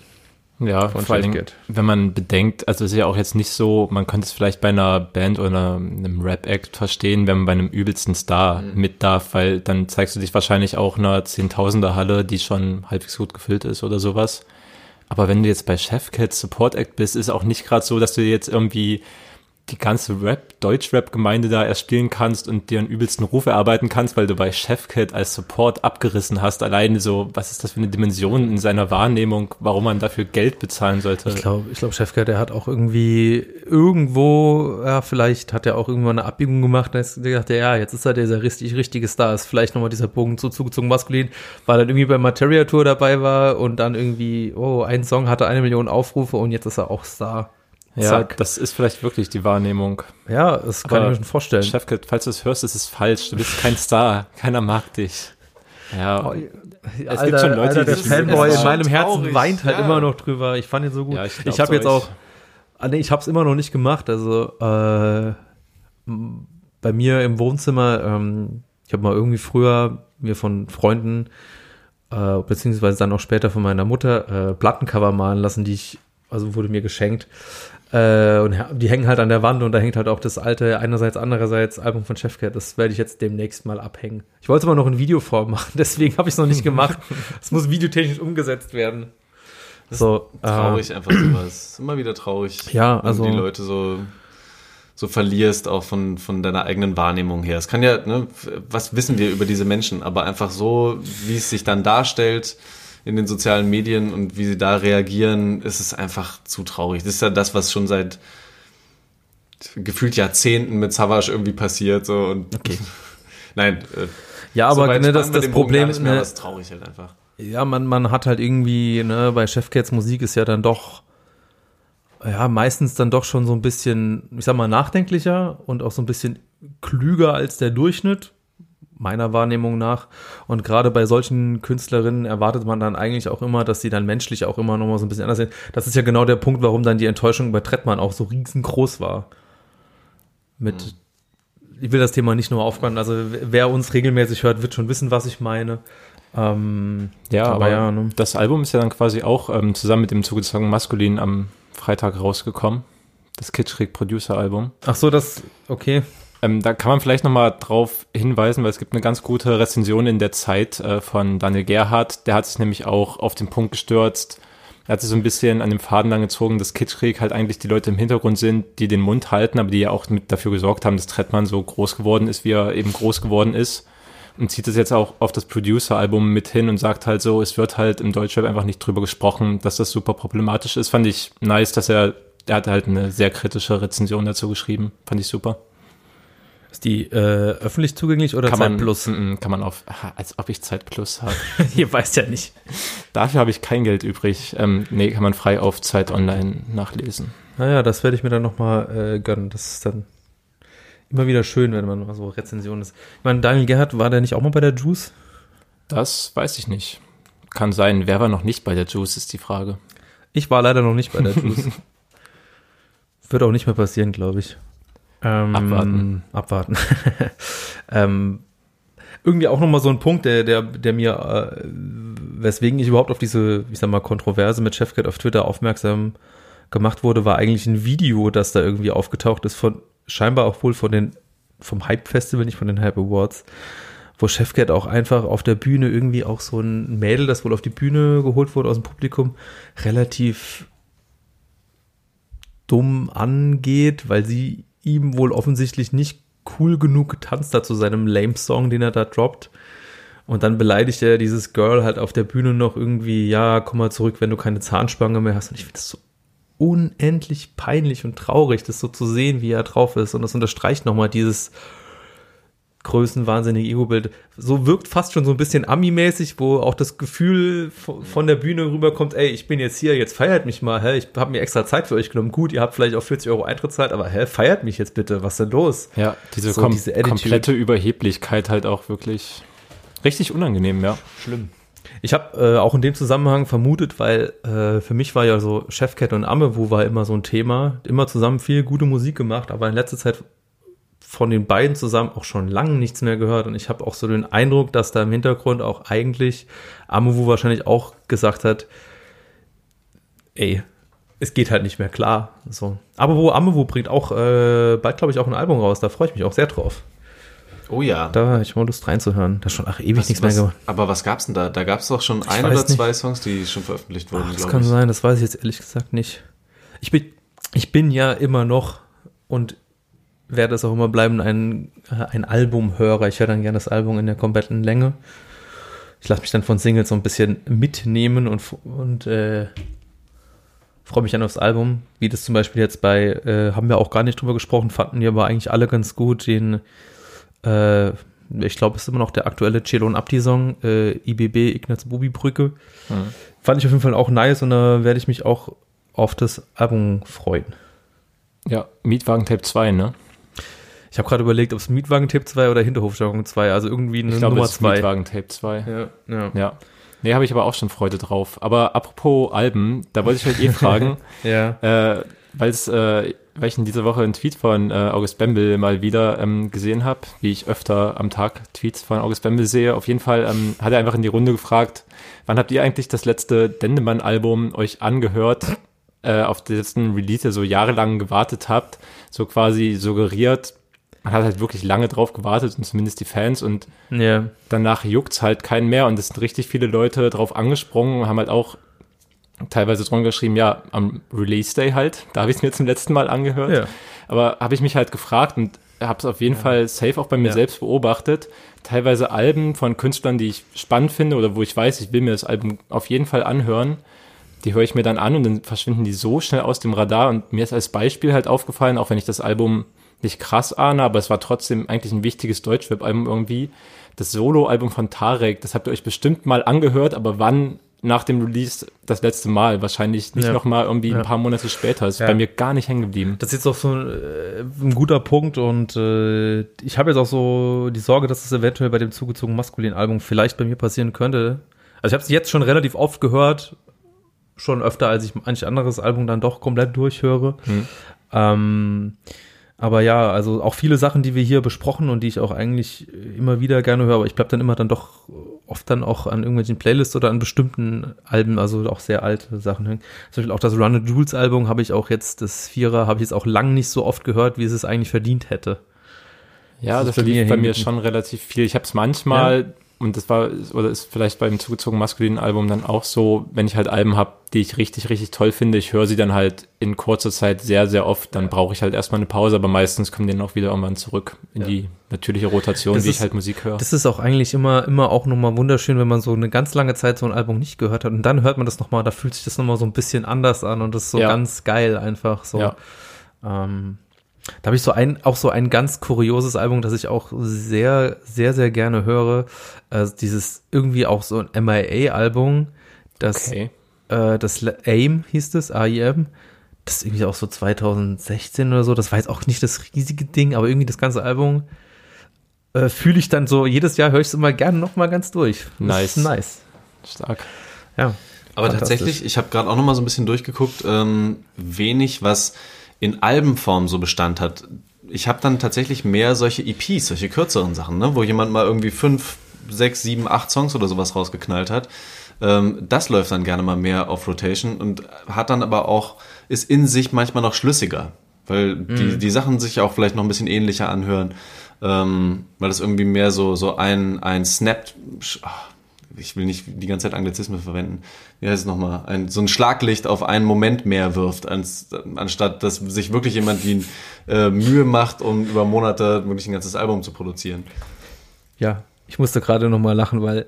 Ja, von vor allem, wenn man bedenkt, also es ist ja auch jetzt nicht so, man könnte es vielleicht bei einer Band oder einem Rap-Act verstehen, wenn man bei einem übelsten Star mhm. mit darf, weil dann zeigst du dich wahrscheinlich auch einer Zehntausender-Halle, die schon halbwegs gut gefüllt ist oder sowas. Aber wenn du jetzt bei Chefcat Support Act bist, ist auch nicht gerade so, dass du jetzt irgendwie die ganze Rap, Deutsch-Rap-Gemeinde da erspielen kannst und dir einen übelsten Ruf erarbeiten kannst, weil du bei Chefcat als Support abgerissen hast. Alleine so, was ist das für eine Dimension in seiner Wahrnehmung, warum man dafür Geld bezahlen sollte? Ich glaube, ich glaube, Chefcat, der hat auch irgendwie irgendwo, ja, vielleicht hat er auch irgendwann eine Abbiegung gemacht und ist gedacht, ja, jetzt ist er dieser richtig, richtige Star, ist vielleicht nochmal dieser Bogen zu zugezogen maskulin, weil er irgendwie bei Materia Tour dabei war und dann irgendwie, oh, ein Song hatte eine Million Aufrufe und jetzt ist er auch Star. Ja, Zack. das ist vielleicht wirklich die Wahrnehmung. Ja, das kann Aber ich mir schon vorstellen. Chefkit, falls du es hörst, ist es falsch. Du bist kein Star. Keiner mag dich. Ja. Oh, es Alter, gibt schon Leute, Alter, der Fanboy in meinem Herzen traurig. weint halt ja. immer noch drüber. Ich fand ihn so gut. Ja, ich, ich habe jetzt auch, ah, nee, ich habe es immer noch nicht gemacht. Also äh, bei mir im Wohnzimmer, ähm, ich habe mal irgendwie früher mir von Freunden äh, beziehungsweise dann auch später von meiner Mutter äh, Plattencover malen lassen, die ich also wurde mir geschenkt. Äh, und die hängen halt an der Wand und da hängt halt auch das alte, einerseits, andererseits Album von Chefcat. Das werde ich jetzt demnächst mal abhängen. Ich wollte es aber noch in Videoform machen, deswegen habe ich es noch nicht gemacht. Es muss videotechnisch umgesetzt werden. Das so, traurig äh, einfach sowas. Immer wieder traurig. Ja, also. die Leute so, so verlierst, auch von, von deiner eigenen Wahrnehmung her. Es kann ja, ne, was wissen wir über diese Menschen, aber einfach so, wie es sich dann darstellt, in den sozialen Medien und wie sie da reagieren, ist es einfach zu traurig. Das ist ja das, was schon seit gefühlt Jahrzehnten mit Savage irgendwie passiert. So und okay. Nein. Äh, ja, aber so ne, das, das Problem ist mehr, ne, was traurig halt einfach. Ja, man, man hat halt irgendwie, ne, bei Chefcats Musik ist ja dann doch, ja, meistens dann doch schon so ein bisschen, ich sag mal, nachdenklicher und auch so ein bisschen klüger als der Durchschnitt meiner Wahrnehmung nach. Und gerade bei solchen Künstlerinnen erwartet man dann eigentlich auch immer, dass sie dann menschlich auch immer noch mal so ein bisschen anders sind. Das ist ja genau der Punkt, warum dann die Enttäuschung bei Trettmann auch so riesengroß war. Mit, mhm. ich will das Thema nicht nur aufbauen, also wer uns regelmäßig hört, wird schon wissen, was ich meine. Ähm, ja, aber, aber ja, ne? das Album ist ja dann quasi auch ähm, zusammen mit dem zugezogenen Maskulin am Freitag rausgekommen. Das Kitschrig Producer Album. Ach so, das, okay. Ähm, da kann man vielleicht nochmal drauf hinweisen, weil es gibt eine ganz gute Rezension in der Zeit äh, von Daniel Gerhardt. Der hat sich nämlich auch auf den Punkt gestürzt. Er hat sich so ein bisschen an dem Faden lang gezogen, dass Kitschkrieg halt eigentlich die Leute im Hintergrund sind, die den Mund halten, aber die ja auch mit dafür gesorgt haben, dass Trettmann so groß geworden ist, wie er eben groß geworden ist. und zieht es jetzt auch auf das Producer-Album mit hin und sagt halt so, es wird halt im Deutschrap einfach nicht drüber gesprochen, dass das super problematisch ist. Fand ich nice, dass er, er hat halt eine sehr kritische Rezension dazu geschrieben. Fand ich super. Ist die äh, öffentlich zugänglich oder Kann Zeit man, Plus? Mm, kann man auf, ah, als ob ich Zeit Plus habe. Ihr weißt ja nicht. Dafür habe ich kein Geld übrig. Ähm, nee, kann man frei auf Zeit Online nachlesen. Naja, das werde ich mir dann nochmal äh, gönnen. Das ist dann immer wieder schön, wenn man mal so Rezensionen ist. Ich meine, Daniel Gerhardt, war der nicht auch mal bei der Juice? Das weiß ich nicht. Kann sein. Wer war noch nicht bei der Juice, ist die Frage. Ich war leider noch nicht bei der Juice. Wird auch nicht mehr passieren, glaube ich. Ähm, Abwarten. Abwarten. ähm, irgendwie auch nochmal so ein Punkt, der, der, der mir, äh, weswegen ich überhaupt auf diese, ich sag mal, Kontroverse mit Chefcat auf Twitter aufmerksam gemacht wurde, war eigentlich ein Video, das da irgendwie aufgetaucht ist von, scheinbar auch wohl von den, vom Hype Festival, nicht von den Hype Awards, wo Chefcat auch einfach auf der Bühne irgendwie auch so ein Mädel, das wohl auf die Bühne geholt wurde aus dem Publikum, relativ dumm angeht, weil sie ihm wohl offensichtlich nicht cool genug getanzt hat zu seinem Lame-Song, den er da droppt. Und dann beleidigt er dieses Girl halt auf der Bühne noch irgendwie, ja, komm mal zurück, wenn du keine Zahnspange mehr hast. Und ich finde das so unendlich peinlich und traurig, das so zu sehen, wie er drauf ist. Und das unterstreicht nochmal dieses größenwahnsinnige Ego-Bild. So wirkt fast schon so ein bisschen Ami-mäßig, wo auch das Gefühl von der Bühne rüberkommt, ey, ich bin jetzt hier, jetzt feiert mich mal, hä, ich habe mir extra Zeit für euch genommen. Gut, ihr habt vielleicht auch 40 Euro Eintrittszeit, aber hä, feiert mich jetzt bitte, was denn los? Ja, diese, So kom diese komplette Überheblichkeit halt auch wirklich richtig unangenehm, ja. Schlimm. Ich habe äh, auch in dem Zusammenhang vermutet, weil äh, für mich war ja so Chefcat und Amewu war immer so ein Thema, immer zusammen viel gute Musik gemacht, aber in letzter Zeit von den beiden zusammen auch schon lange nichts mehr gehört und ich habe auch so den Eindruck, dass da im Hintergrund auch eigentlich Amewu wahrscheinlich auch gesagt hat, ey, es geht halt nicht mehr klar. So. Aber wo Amewu bringt auch äh, bald, glaube ich, auch ein Album raus. Da freue ich mich auch sehr drauf. Oh ja. Da habe ich mal Lust reinzuhören. Da ist schon ach, ewig nichts mehr was, gemacht. aber was gab's denn da? Da gab's doch schon ein weiß oder nicht. zwei Songs, die schon veröffentlicht wurden, Ach, das kann ich. sein, das weiß ich jetzt ehrlich gesagt nicht. Ich bin, ich bin ja immer noch und werde es auch immer bleiben, ein, äh, ein Albumhörer. Ich höre dann gerne das Album in der kompletten Länge. Ich lasse mich dann von Singles so ein bisschen mitnehmen und, und äh, freue mich dann aufs Album. Wie das zum Beispiel jetzt bei, äh, haben wir auch gar nicht drüber gesprochen, fanden wir aber eigentlich alle ganz gut. Den, äh, ich glaube, es ist immer noch der aktuelle Cello und Abdi-Song, äh, IBB, Ignaz Bubi Brücke. Fand ich auf jeden Fall auch nice und da werde ich mich auch auf das Album freuen. Ja, Mietwagen Tape 2, ne? Ich habe gerade überlegt, ob es Mietwagen-Tipp 2 oder Hinterhofjargon 2, also irgendwie eine Ich glaube, Nummer es ist 2. Mietwagen Tape 2. Ja, ja. Ja. Nee, habe ich aber auch schon Freude drauf. Aber apropos Alben, da wollte ich halt eh fragen, ja. äh, weil es, äh, weil ich in dieser Woche einen Tweet von äh, August Bembel mal wieder ähm, gesehen habe, wie ich öfter am Tag Tweets von August Bembel sehe. Auf jeden Fall ähm, hat er einfach in die Runde gefragt, wann habt ihr eigentlich das letzte Dendemann-Album euch angehört, äh, auf letzten Release ihr so jahrelang gewartet habt, so quasi suggeriert, man hat halt wirklich lange drauf gewartet und zumindest die Fans und ja. danach juckt's halt keinen mehr und es sind richtig viele Leute drauf angesprungen und haben halt auch teilweise drunter geschrieben, ja, am Release Day halt, da habe ich es mir zum letzten Mal angehört. Ja. Aber habe ich mich halt gefragt und habe es auf jeden Fall safe auch bei mir Ja. selbst beobachtet. Teilweise Alben von Künstlern, die ich spannend finde oder wo ich weiß, ich will mir das Album auf jeden Fall anhören. Die höre ich mir dann an und dann verschwinden die so schnell aus dem Radar. Und mir ist als Beispiel halt aufgefallen, auch wenn ich das Album nicht krass ahne, aber es war trotzdem eigentlich ein wichtiges Deutschrap-Album irgendwie. Das Solo-Album von Tarek, das habt ihr euch bestimmt mal angehört, aber wann nach dem Release das letzte Mal? Wahrscheinlich nicht Ja. noch mal irgendwie Ja. ein paar Monate später. Ist Ja. bei mir gar nicht hängen geblieben. Das ist jetzt auch so ein, äh, ein guter Punkt und äh, ich habe jetzt auch so die Sorge, dass es eventuell bei dem zugezogenen maskulinen Album vielleicht bei mir passieren könnte. Also ich habe es jetzt schon relativ oft gehört, schon öfter, als ich manch anderes Album dann doch komplett durchhöre. Hm. Ähm, aber ja, also auch viele Sachen, die wir hier besprochen und die ich auch eigentlich immer wieder gerne höre, aber ich bleib dann immer dann doch oft dann auch an irgendwelchen Playlists oder an bestimmten Alben, also auch sehr alte Sachen hängen. Zum Beispiel auch das Run Jewels Album habe ich auch jetzt, das Vierer, habe ich jetzt auch lang nicht so oft gehört, wie es es eigentlich verdient hätte. Ja, Das das, ist bei mir lief bei mir hängen schon relativ viel. Ich habe es manchmal und das war, oder ist vielleicht beim zugezogen maskulinen Album dann auch so, wenn ich halt Alben habe, die ich richtig, richtig toll finde, ich höre sie dann halt in kurzer Zeit sehr, sehr oft, dann brauche ich halt erstmal eine Pause, aber meistens kommen die dann auch wieder irgendwann zurück in Ja. die natürliche Rotation, Das wie ist- ich halt Musik höre. Das ist auch eigentlich immer, immer auch nochmal wunderschön, wenn man so eine ganz lange Zeit so ein Album nicht gehört hat und dann hört man das nochmal, da fühlt sich das nochmal so ein bisschen anders an und das ist so Ja. ganz geil einfach so. Ja. Ähm, da habe ich so ein, auch so ein ganz kurioses Album, das ich auch sehr, sehr, sehr gerne höre. Äh, dieses irgendwie auch so ein MIA-Album, das, Okay. äh, das AIM hieß es, AIM. Das ist irgendwie auch so 2016 oder so. Das war jetzt auch nicht das riesige Ding, aber irgendwie das ganze Album äh, fühle ich dann so, jedes Jahr höre ich es immer gerne nochmal ganz durch. Das Nice. Ist nice. Stark. Ja. Aber tatsächlich, ich habe gerade auch noch mal so ein bisschen durchgeguckt, ähm, wenig, was in Albenform so Bestand hat. Ich habe dann tatsächlich mehr solche EPs, solche kürzeren Sachen, ne, wo jemand mal irgendwie fünf, sechs, sieben, acht Songs oder sowas rausgeknallt hat. Ähm, das läuft dann gerne mal mehr auf Rotation und hat dann aber auch, ist in sich manchmal noch schlüssiger, weil die, die Sachen sich auch vielleicht noch ein bisschen ähnlicher anhören, ähm, weil das irgendwie mehr so, so ein, ein Snap, ach, ich will nicht die ganze Zeit Anglizismen verwenden. Wie heißt es nochmal? Ein, so ein Schlaglicht auf einen Moment mehr wirft, ans, anstatt dass sich wirklich jemand die äh, Mühe macht, um über Monate wirklich ein ganzes Album zu produzieren. Ja, ich musste gerade nochmal lachen, weil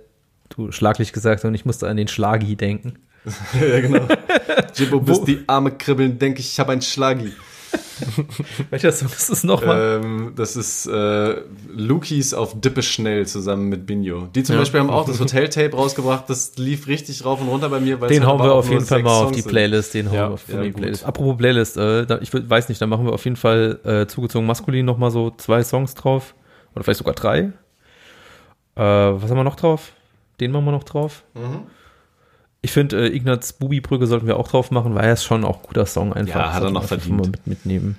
du schlaglich gesagt hast und ich musste an den Schlagi denken. ja, genau. Jibbo, bis die Arme kribbeln, denke ich, ich habe einen Schlagi. Welcher Song ist das nochmal? Ähm, das ist äh, Lukis auf Dippe schnell zusammen mit Binjo. Die zum Ja. Beispiel haben auch das Hotel-Tape rausgebracht. Das lief richtig rauf und runter bei mir. Den halt hauen wir auf jeden Fall mal auf die. Playlist. Den hauen Ja, wir auf ja, die. Playlist. Apropos Playlist, äh, da, ich weiß nicht, da machen wir auf jeden Fall äh, zugezogen maskulin nochmal so zwei Songs drauf. Oder vielleicht sogar drei. Äh, was haben wir noch drauf? Den machen wir noch drauf. Mhm. Ich finde, äh, Ignaz Bubi-Brücke sollten wir auch drauf machen, weil er ist schon auch ein guter Song einfach. Ja, hat er noch verdient. Mal mit, mitnehmen.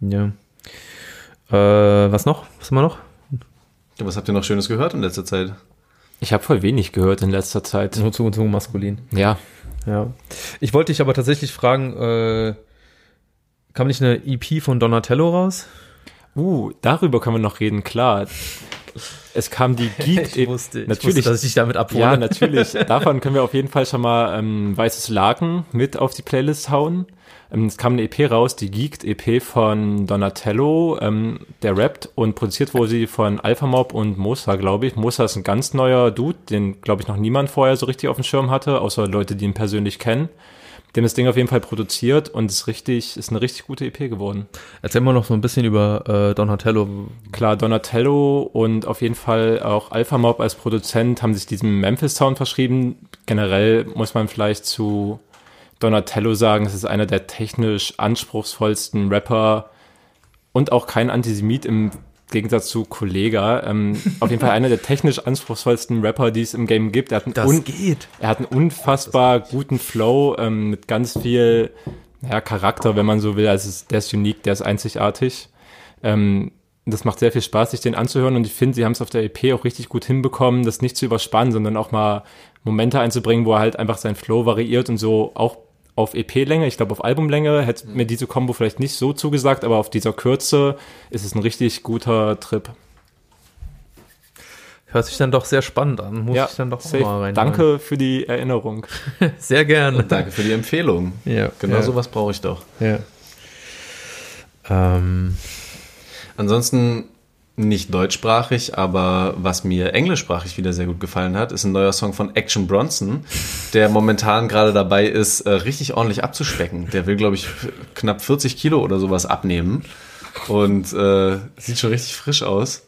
Ja. Äh, was noch? Was haben wir noch? Ja, Was habt ihr noch Schönes gehört in letzter Zeit? Ich habe voll wenig gehört in letzter Zeit. Nur zugezogen maskulin. Ja, Ja. Ich wollte dich aber tatsächlich fragen, äh, kam nicht eine EP von Donatello raus? Uh, darüber können wir noch reden, klar. Es kam die Geek. ich wusste, ich natürlich. wusste, dass ich dich damit abhole. ja, natürlich. Davon können wir auf jeden Fall schon mal ähm, Weißes Laken mit auf die Playlist hauen. Ähm, es kam eine EP raus, die Geeked EP von Donatello, ähm, der rappt und produziert wurde sie von Alpha Mob und Mosa, glaube ich. Mosa ist ein ganz neuer Dude, den, glaube ich, noch niemand vorher so richtig auf dem Schirm hatte, außer Leute, die ihn persönlich kennen. Dem das Ding auf jeden Fall produziert und ist richtig, ist eine richtig gute EP geworden. Erzähl mal noch so ein bisschen über äh, Donatello. Klar, Donatello und auf jeden Fall auch Alpha Mob als Produzent haben sich diesem Memphis-Sound verschrieben. Generell muss man vielleicht zu Donatello sagen, es ist einer der technisch anspruchsvollsten Rapper und auch kein Antisemit im Gegensatz zu Kollega. Ähm, auf jeden Fall einer der technisch anspruchsvollsten Rapper, die es im Game gibt. Er hat einen, un geht. er hat einen unfassbar guten Flow ähm, mit ganz viel ja, Charakter, wenn man so will. Also der ist unique, der ist einzigartig. Ähm, das macht sehr viel Spaß, sich den anzuhören und ich finde, sie haben es auf der EP auch richtig gut hinbekommen, das nicht zu überspannen, sondern auch mal Momente einzubringen, wo er halt einfach sein Flow variiert und so auch auf EP-Länge, ich glaube auf Albumlänge hätte mir diese Kombo vielleicht nicht so zugesagt, aber auf dieser Kürze ist es ein richtig guter Trip. Hört sich dann doch sehr spannend an. Muss ich dann doch auch safe. mal rein. Danke für die Erinnerung. Sehr gerne. Danke für die Empfehlung. Ja, Genau ja, sowas brauche ich doch. Ja. Ähm, Ansonsten nicht deutschsprachig, aber was mir englischsprachig wieder sehr gut gefallen hat, ist ein neuer Song von Action Bronson, der momentan gerade dabei ist, äh, richtig ordentlich abzuspecken. Der will, glaube ich, knapp 40 Kilo oder sowas abnehmen und äh, sieht schon richtig frisch aus.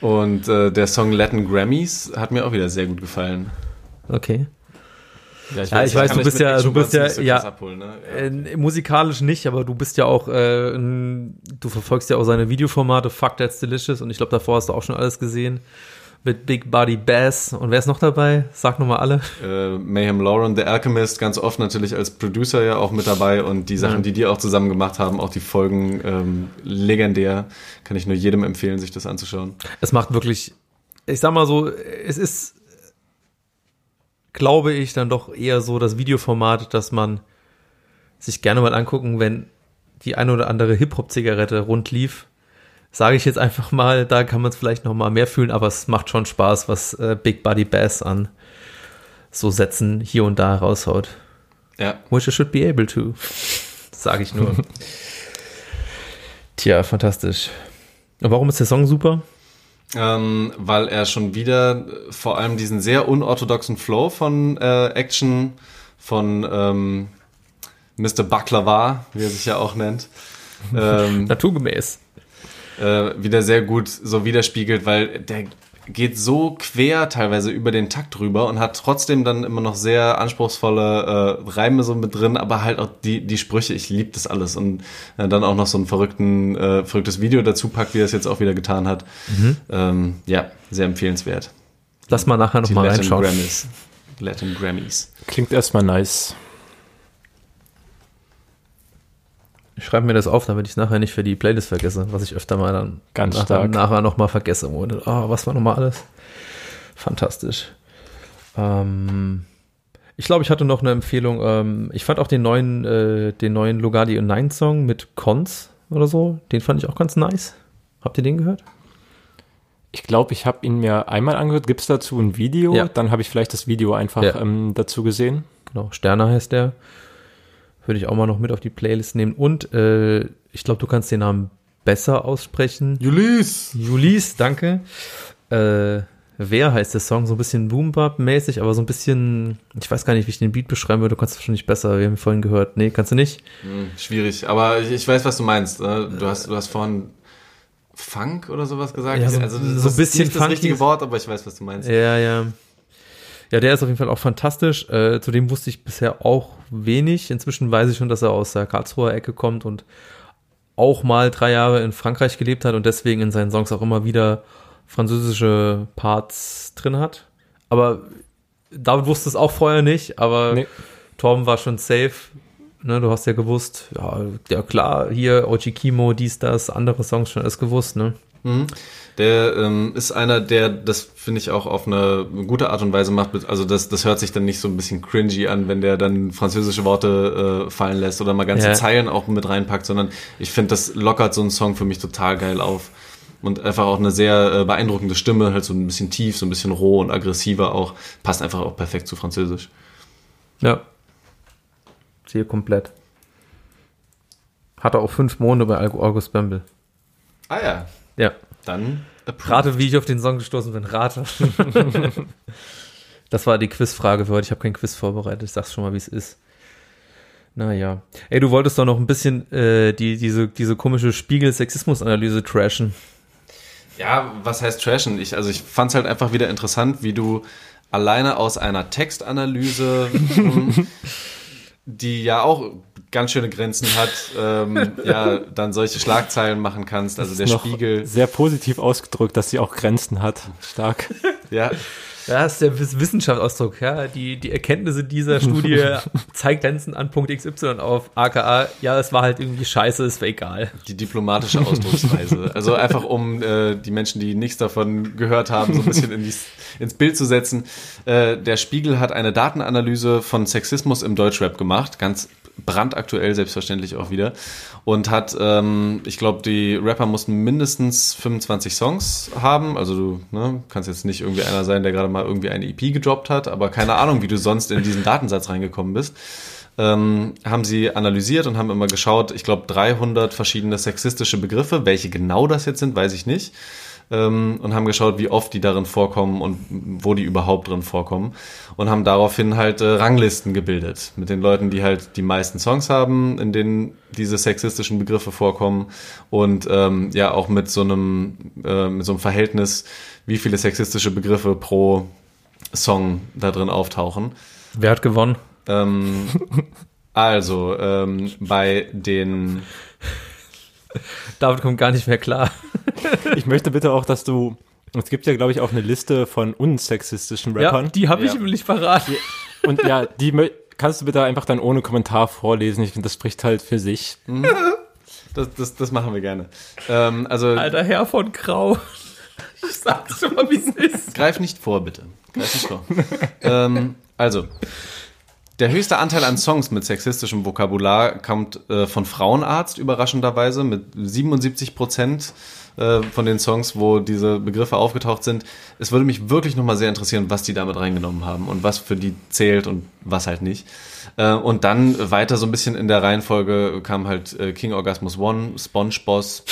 Und äh, der Song Latin Grammys hat mir auch wieder sehr gut gefallen. okay. Ja, Ja, ich weiß, du bist ja- du bist ja- ja, abholen, ne? Ja. Äh, musikalisch nicht, aber du bist ja auch, äh, du verfolgst ja auch seine Videoformate, Fuck That's Delicious und ich glaube, davor hast du auch schon alles gesehen. Mit Big Body Bass und wer ist noch dabei? Sag nochmal alle. äh, Mayhem Lauren, The Alchemist, ganz oft natürlich als Producer ja auch mit dabei und die Sachen, die die auch zusammen gemacht haben, auch die Folgen ähm, legendär. Kann ich nur jedem empfehlen, sich das anzuschauen. Es macht wirklich, ich sag mal so, es ist, glaube ich, dann doch eher so das Videoformat, dass man sich gerne mal angucken, wenn die eine oder andere Hip-Hop-Zigarette rund lief, sage ich jetzt einfach mal, da kann man es vielleicht noch mal mehr fühlen, aber es macht schon Spaß, was äh, Big Buddy Bass an so Sätzen hier und da raushaut. Ja. Which you should be able to. Sage ich nur. Tja, fantastisch. Und warum ist der Song super? Ähm, weil er schon wieder äh, vor allem diesen sehr unorthodoxen Flow von äh, Action von ähm, Mr. Baklava, wie er sich ja auch nennt, ähm, Naturgemäß. äh, wieder sehr gut so widerspiegelt, weil der geht so quer teilweise über den Takt rüber und hat trotzdem dann immer noch sehr anspruchsvolle äh, Reime so mit drin, aber halt auch die, die Sprüche, ich liebe das alles und äh, dann auch noch so ein verrückten, äh, verrücktes Video dazu packt, wie er es jetzt auch wieder getan hat. Ähm, ja, sehr empfehlenswert. Lass mal nachher noch Die mal Latin reinschauen. Grammys. Latin Grammys. Klingt erstmal nice. Ich schreibe mir das auf, damit ich es nachher nicht für die Playlist vergesse, was ich öfter mal dann Ganz nachher, stark. nachher noch mal vergesse. Und, oh, was war noch mal alles? Fantastisch. Ähm, ich glaube, ich hatte noch eine Empfehlung. Ähm, ich fand auch den neuen, äh, den neuen Lugardi und Nine Song mit Cons oder so. Den fand ich auch ganz nice. Habt ihr den gehört? Ich glaube, ich habe ihn mir einmal angehört. Gibt es dazu ein Video? Ja. Dann habe ich vielleicht das Video einfach Ja. ähm, dazu gesehen. Genau, Sterner heißt der. Würde ich auch mal noch mit auf die Playlist nehmen. Und äh, ich glaube, du kannst den Namen besser aussprechen. Julis! Julis, danke. Äh, Wer heißt der Song? So ein bisschen Boom-Bap-mäßig, aber so ein bisschen, ich weiß gar nicht, wie ich den Beat beschreiben würde. Du kannst es wahrscheinlich besser. Wir haben ihn vorhin gehört. Nee, kannst du nicht? Hm, schwierig, aber ich, ich weiß, was du meinst. ne? Du hast, du hast vorhin Funk oder sowas gesagt. Ja, so- also, so ein ist bisschen nicht das funky. richtige Wort, aber ich weiß, was du meinst. Ja, ja. Ja, der ist auf jeden Fall auch fantastisch. Äh, zudem wusste ich bisher auch wenig. Inzwischen weiß ich schon, dass er aus der Karlsruher Ecke kommt und auch mal drei Jahre in Frankreich gelebt hat und deswegen in seinen Songs auch immer wieder französische Parts drin hat. Aber David wusste es auch vorher nicht, aber Nee. Torben war schon safe. Ne, du hast ja gewusst, ja, ja klar, hier Ochi Kimo, dies, das, andere Songs schon alles gewusst, ne? Mhm. Der ähm, ist einer, der das finde ich auch auf eine gute Art und Weise macht. Also das, das hört sich dann nicht so ein bisschen cringy an, wenn der dann französische Worte äh, fallen lässt oder mal ganze Ja. Zeilen auch mit reinpackt, sondern ich finde, das lockert so einen Song für mich total geil auf. Und einfach auch eine sehr äh, beeindruckende Stimme, halt so ein bisschen tief, so ein bisschen roh und aggressiver auch. Passt einfach auch perfekt zu Französisch. Ja. Sehe komplett. Hatte auch fünf Monde bei August Bembel. Ah ja, Ja. dann approved. Rate, wie ich auf den Song gestoßen bin. Rate. das war die Quizfrage für heute. Ich habe kein Quiz vorbereitet. Ich sag's schon mal, wie es ist. Naja. Ey, du wolltest doch noch ein bisschen äh, die, diese, diese komische Spiegel-Sexismus-Analyse trashen. Ja, was heißt trashen? Ich, also ich fand es halt einfach wieder interessant, wie du alleine aus einer Textanalyse, hm, die ja auch ganz schöne Grenzen hat, ähm, ja, dann solche Schlagzeilen machen kannst. Also der Noch Spiegel, Sehr positiv ausgedrückt, dass sie auch Grenzen hat. Stark. ja, Ja, das ist der Wiss- Wissenschaftsausdruck. Ja, die, die Erkenntnisse dieser Studie zeigt Grenzen an Punkt XY auf. AKA, ja, es war halt irgendwie scheiße, es war egal. die diplomatische Ausdrucksweise. Also einfach um äh, die Menschen, die nichts davon gehört haben, so ein bisschen in die, ins Bild zu setzen. Äh, der Spiegel hat eine Datenanalyse von Sexismus im Deutschrap gemacht, ganz brandaktuell selbstverständlich auch wieder. Und hat, ähm, ich glaube, die Rapper mussten mindestens 25 Songs haben. Also du ne, kannst jetzt nicht irgendwie einer sein, der gerade mal irgendwie eine EP gedroppt hat, aber keine Ahnung, wie du sonst in diesen Datensatz reingekommen bist ähm, haben sie analysiert und haben immer geschaut, ich glaube 300 verschiedene sexistische Begriffe, welche genau das jetzt sind, weiß ich nicht. Ähm, und haben geschaut, wie oft die darin vorkommen und wo die überhaupt drin vorkommen. Und haben daraufhin halt äh, Ranglisten gebildet mit den Leuten, die halt die meisten Songs haben, in denen diese sexistischen Begriffe vorkommen. Und ähm, ja, auch mit so einem, äh, mit so einem Verhältnis, wie viele sexistische Begriffe pro Song da drin auftauchen. Wer hat gewonnen? Ähm, also, ähm, bei den. David kommt gar nicht mehr klar. Ich möchte bitte auch, dass du. Es gibt ja, glaube ich, auch eine Liste von unsexistischen Ja, Rappern. die habe ich Ja. ihm nicht parat. Und ja, die kannst du bitte einfach dann ohne Kommentar vorlesen. Ich finde, das spricht halt für sich. Das, das, das machen wir gerne. Ähm, also, Alter Herr von Grau. Ich sag's schon mal, wie es ist. greif nicht vor, bitte. Greif nicht vor. ähm, also, Der höchste Anteil an Songs mit sexistischem Vokabular kommt äh, von Frauenarzt, überraschenderweise, mit 77 Prozent äh, von den Songs, wo diese Begriffe aufgetaucht sind. Es würde mich wirklich nochmal sehr interessieren, was die damit reingenommen haben und was für die zählt und was halt nicht. Äh, und dann weiter so ein bisschen in der Reihenfolge kam halt äh, King Orgasmus One, SpongeBoss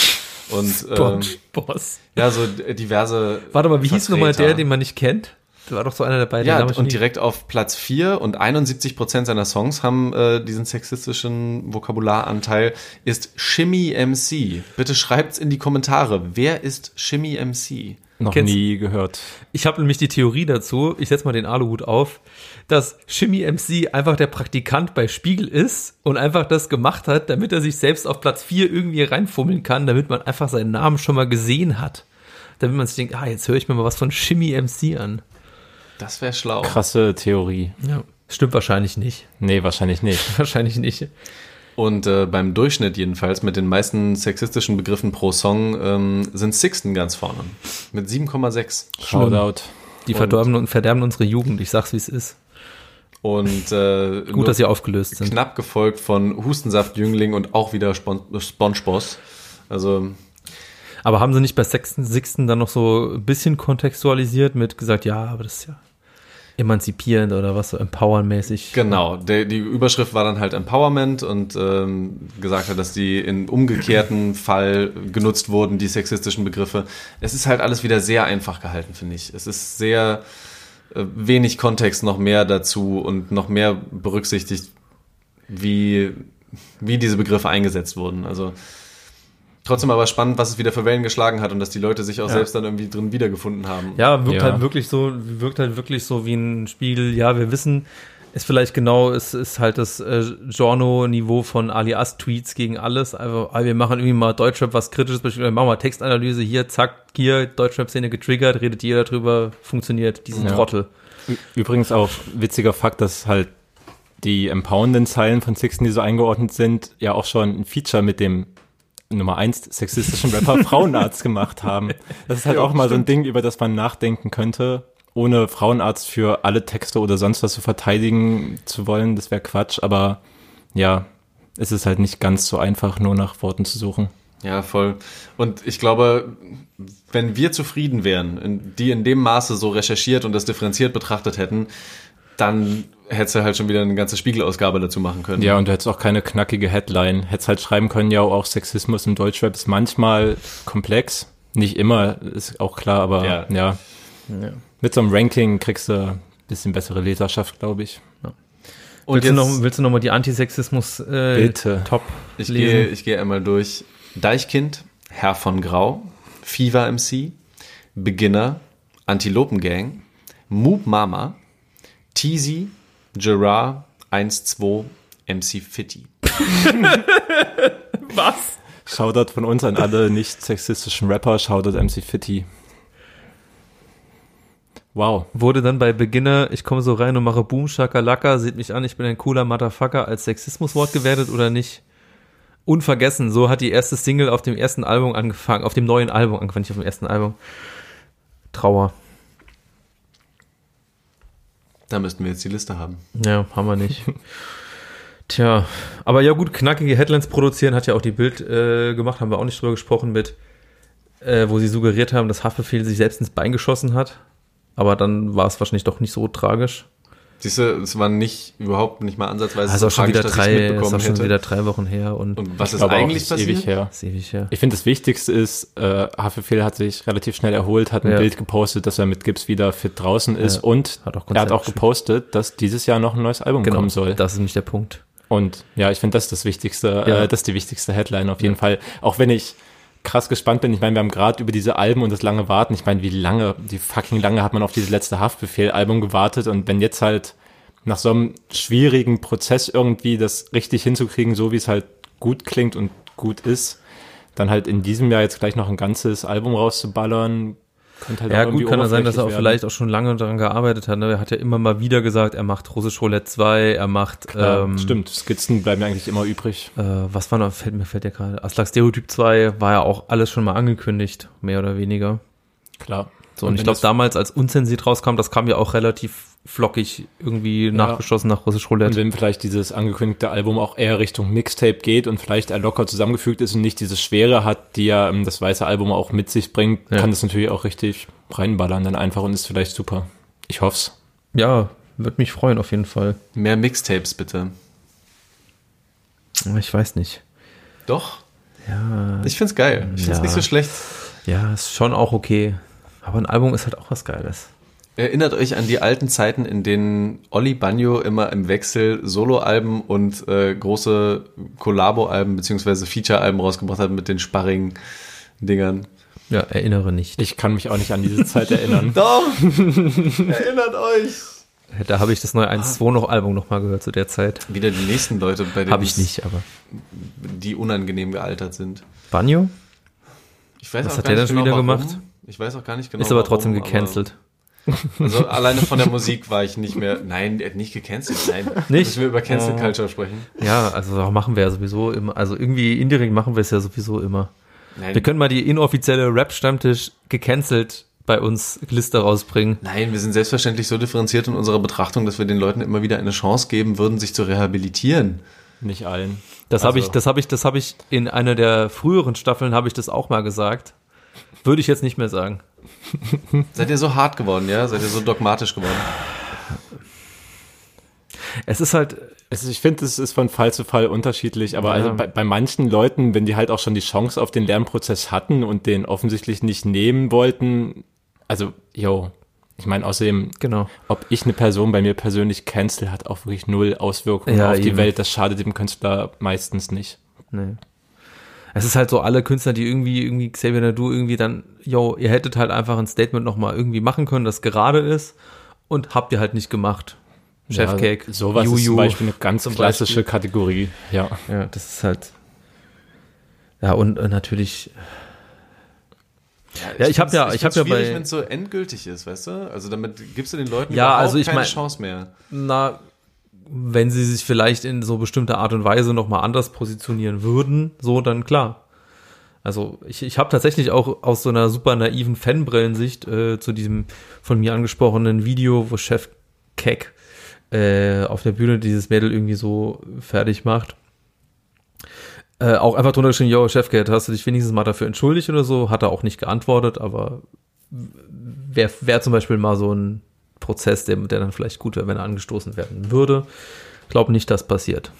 und ähm, Boss. ja, so diverse. Warte mal, wie hieß nochmal der, Vertreter. den man nicht kennt? Der war doch so einer dabei, Ja, Name ich und direkt auf Platz 4 und 71 Prozent seiner Songs haben äh, diesen sexistischen Vokabularanteil, ist Shimmy MC. Bitte schreibt's in die Kommentare. Wer ist Shimmy MC? Noch Kennst- nie gehört. Ich habe nämlich die Theorie dazu, ich setze mal den Aluhut auf, dass Shimmy MC einfach der Praktikant bei Spiegel ist und einfach das gemacht hat, damit er sich selbst auf Platz 4 irgendwie reinfummeln kann, damit man einfach seinen Namen schon mal gesehen hat. Damit man sich denkt, ah, jetzt höre ich mir mal was von Shimmy MC an. Das wäre schlau. Krasse Theorie. Ja. Stimmt wahrscheinlich nicht. Nee, wahrscheinlich nicht. Wahrscheinlich nicht. Und äh, beim Durchschnitt jedenfalls mit den meisten sexistischen Begriffen pro Song ähm, sind Sixten ganz vorne. Mit 7,6. Shoutout. Die Und- verdorben und verderben unsere Jugend. Ich sag's, wie es ist. Und äh, Gut, dass sie aufgelöst sind. knapp gefolgt von Hustensaft Jüngling und auch wieder Spon SpongeBoss. Also Aber haben sie nicht bei Sexten, Sixten dann noch so ein bisschen kontextualisiert mit gesagt, ja, aber das ist ja emanzipierend oder was so empowernmäßig. Genau, der, die Überschrift war dann halt Empowerment und ähm, gesagt hat, dass die in umgekehrten Fall genutzt wurden, die sexistischen Begriffe. Es ist halt alles wieder sehr einfach gehalten, finde ich. Es ist sehr äh, wenig Kontext noch mehr dazu und noch mehr berücksichtigt, wie, wie diese Begriffe eingesetzt wurden. Also trotzdem aber spannend, was es wieder für Wellen geschlagen hat und dass die Leute sich auch Ja. selbst dann irgendwie drin wiedergefunden haben. Ja, wirkt Ja. halt wirklich so, wirkt halt wirklich so wie ein Spiegel. Ja, wir wissen, ist vielleicht genau, es ist halt das äh, Genre-Niveau von Alias-Tweets gegen alles. Einfach, ah, wir machen irgendwie mal Deutschrap was Kritisches, wir machen mal Textanalyse hier, zack, hier, Deutschrap-Szene getriggert, redet jeder drüber, funktioniert, diesen Ja. Trottel. Übrigens auch witziger Fakt, dass halt die empowernden Zeilen von Sixten, die so eingeordnet sind, ja auch schon ein Feature mit dem Nummer eins sexistischen Rapper Frauenarzt gemacht haben. Das ist halt Ja, auch mal so ein stimmt. Ding, über das man nachdenken könnte, ohne Frauenarzt für alle Texte oder sonst was zu verteidigen zu wollen. Das wäre Quatsch, aber ja, es ist halt nicht ganz so einfach, nur nach Worten zu suchen. Ja, voll. Und ich glaube, wenn wir zufrieden wären, die in dem Maße so recherchiert und das differenziert betrachtet hätten, dann hättest du halt schon wieder eine ganze Spiegelausgabe dazu machen können. Ja, und du hättest auch keine knackige Headline. Hättest halt schreiben können, ja, auch Sexismus im Deutschrap ist manchmal komplex. Nicht immer, ist auch klar, aber Ja. ja. Mit so einem Ranking kriegst du ein bisschen bessere Leserschaft, glaube ich. Und willst, jetzt, du noch, willst du noch mal die Antisexismus äh, Bitte. Top ich lesen? gehe, ich gehe einmal durch. Deichkind, Herr von Grau, Fever MC, Beginner, Antilopengang, Moop Mama, Teasy, Gerard, 1-2, MC Fitty. Was? Shoutout von uns an alle nicht sexistischen Rapper, Shoutout MC Fitty. Wow. Wurde dann bei Beginner, ich komme so rein und mache Boom, Shakalaka, seht mich an, ich bin ein cooler Motherfucker, als Sexismuswort gewertet oder nicht? Unvergessen, so hat die erste Single auf dem ersten Album angefangen, auf dem neuen Album angefangen, nicht auf dem ersten Album. Trauer. Da müssten wir jetzt die Liste haben. Ja, haben wir nicht. Tja, aber ja gut, knackige Headlines produzieren hat ja auch die Bild äh, gemacht, haben wir auch nicht drüber gesprochen mit, äh, wo sie suggeriert haben, dass Haftbefehl sich selbst ins Bein geschossen hat. Aber dann war es wahrscheinlich doch nicht so tragisch. Siehst du, es war nicht, überhaupt nicht mal ansatzweise Also auch schon wieder dass drei, ist mitbekommen auch schon hätte. wieder drei Wochen her und, Und was ist eigentlich ist passiert? ewig her. ist ewig her. Ich finde, das Wichtigste ist, äh, Haftbefehl hat sich relativ schnell erholt, hat ein Ja. Bild gepostet, dass er mit Gips wieder fit draußen ist Ja. und Hat auch er hat auch gepostet, dass dieses Jahr noch ein neues Album Genau, kommen soll. das ist nicht der Punkt. Und ja, ich finde, das ist das Wichtigste, Ja. äh, das ist die wichtigste Headline auf jeden Fall. Auch wenn ich krass gespannt bin. Ich meine, wir haben gerade über diese Alben und das lange Warten. Ich meine, wie lange, wie fucking lange hat man auf dieses letzte Haftbefehl-Album gewartet und wenn jetzt halt nach so einem schwierigen Prozess irgendwie das richtig hinzukriegen, so wie es halt gut klingt und gut ist, dann halt in diesem Jahr jetzt gleich noch ein ganzes Album rauszuballern, halt Ja, gut, kann ja sein, dass er auch vielleicht auch schon lange daran gearbeitet hat. Ne? Er hat ja immer mal wieder gesagt, er macht Russisch Roulette 2, er macht, werden. ähm, stimmt, Skizzen bleiben ja eigentlich immer übrig. Äh, was war noch, fällt mir fällt ja gerade, Aslak Stereotyp 2 war ja auch alles schon mal angekündigt, mehr oder weniger. Klar. So, und, Und ich glaube, damals, als unzensiert rauskam, das kam ja auch relativ flockig irgendwie nachgeschossen nach Russisch Und Roulette. wenn vielleicht dieses angekündigte Album auch eher Richtung Mixtape geht und vielleicht eher locker zusammengefügt ist und nicht diese Schwere hat, die ja ähm, das weiße Album auch mit sich bringt, Ja. kann das natürlich auch richtig reinballern dann einfach und ist vielleicht super. Ich hoff's. Ja, würde mich freuen auf jeden Fall. Mehr Mixtapes bitte. Ich weiß nicht. Doch. Ja, Ich find's geil. Ich find's Ja. nicht so schlecht. ja, ist schon auch okay. Aber ein Album ist halt auch was Geiles. Erinnert euch an die alten Zeiten, in denen Olli Bagno immer im Wechsel Soloalben und äh, große Collabo-Alben beziehungsweise Feature-Alben rausgebracht hat mit den Sparring-Dingern. Ja, erinnere nicht. Ich kann mich auch nicht an diese Zeit erinnern. Doch! Erinnert euch! Da habe ich das neue 1-2 noch Album noch mal gehört zu der Zeit. Wieder die nächsten Leute, bei denen Habe ich nicht, aber. die unangenehm gealtert sind. Banjo? Ich weiß Was auch hat der nicht denn genau, wieder warum. gemacht? Ich weiß auch gar nicht genau. ist aber warum, trotzdem gecancelt. Aber, also alleine von der Musik war ich nicht mehr. Nein, er hat nicht gecancelt. Nein. Nicht? Müssen wir über Cancel. Culture sprechen? Ja, also machen wir ja sowieso immer. Also irgendwie indirekt machen wir es ja sowieso immer. Nein. Wir können mal die inoffizielle Rap-Stammtisch gecancelt bei uns Liste rausbringen. Nein, wir sind selbstverständlich so differenziert in unserer Betrachtung, dass wir den Leuten immer wieder eine Chance geben würden, sich zu rehabilitieren. Nicht allen. Das habe ich, Also- das habe ich, das habe ich in einer der früheren Staffeln habe ich das auch mal gesagt. Würde ich jetzt nicht mehr sagen. Seid ihr so hart geworden, ja? Seid ihr so dogmatisch geworden? Es ist halt, Es ist, ich finde, es ist von Fall zu Fall unterschiedlich, aber Ja. also bei, bei manchen Leuten, wenn die halt auch schon die Chance auf den Lernprozess hatten und den offensichtlich nicht nehmen wollten, also, yo, ich meine, außerdem, genau. ob ich eine Person bei mir persönlich cancel, hat auch wirklich null Auswirkungen Ja, auf die eben. Welt. Das schadet dem Künstler meistens nicht. Nee. Es ist halt so, alle Künstler, die irgendwie, irgendwie, Xavier Nadu irgendwie dann, yo, ihr hättet halt einfach ein Statement nochmal irgendwie machen können, das gerade ist und habt ihr halt nicht gemacht. Chefcake, Ja, sowas ist Juju. zum Beispiel eine ganz klassische Kategorie. Ja. Ja, das ist halt. Ja, und äh, natürlich, Ja, ich hab find's- ja- ich hab find's ja schwierig, bei- wenn es so endgültig ist, weißt du? Also damit gibst du den Leuten Ja, überhaupt also ich keine mein- Chance mehr. na, wenn sie sich vielleicht in so bestimmter Art und Weise nochmal anders positionieren würden, so dann klar. Also ich, ich habe tatsächlich auch aus so einer super naiven Fanbrillensicht äh, zu diesem von mir angesprochenen Video, wo Chef Keck äh, auf der Bühne dieses Mädel irgendwie so fertig macht. Äh, auch einfach drunter geschrieben, yo, Chefcat, hast du dich wenigstens mal dafür entschuldigt oder so? Hat er auch nicht geantwortet, aber wäre wär zum Beispiel mal so ein Prozess, der, der dann vielleicht gut wäre, wenn er angestoßen werden würde. Glaube nicht, dass passiert.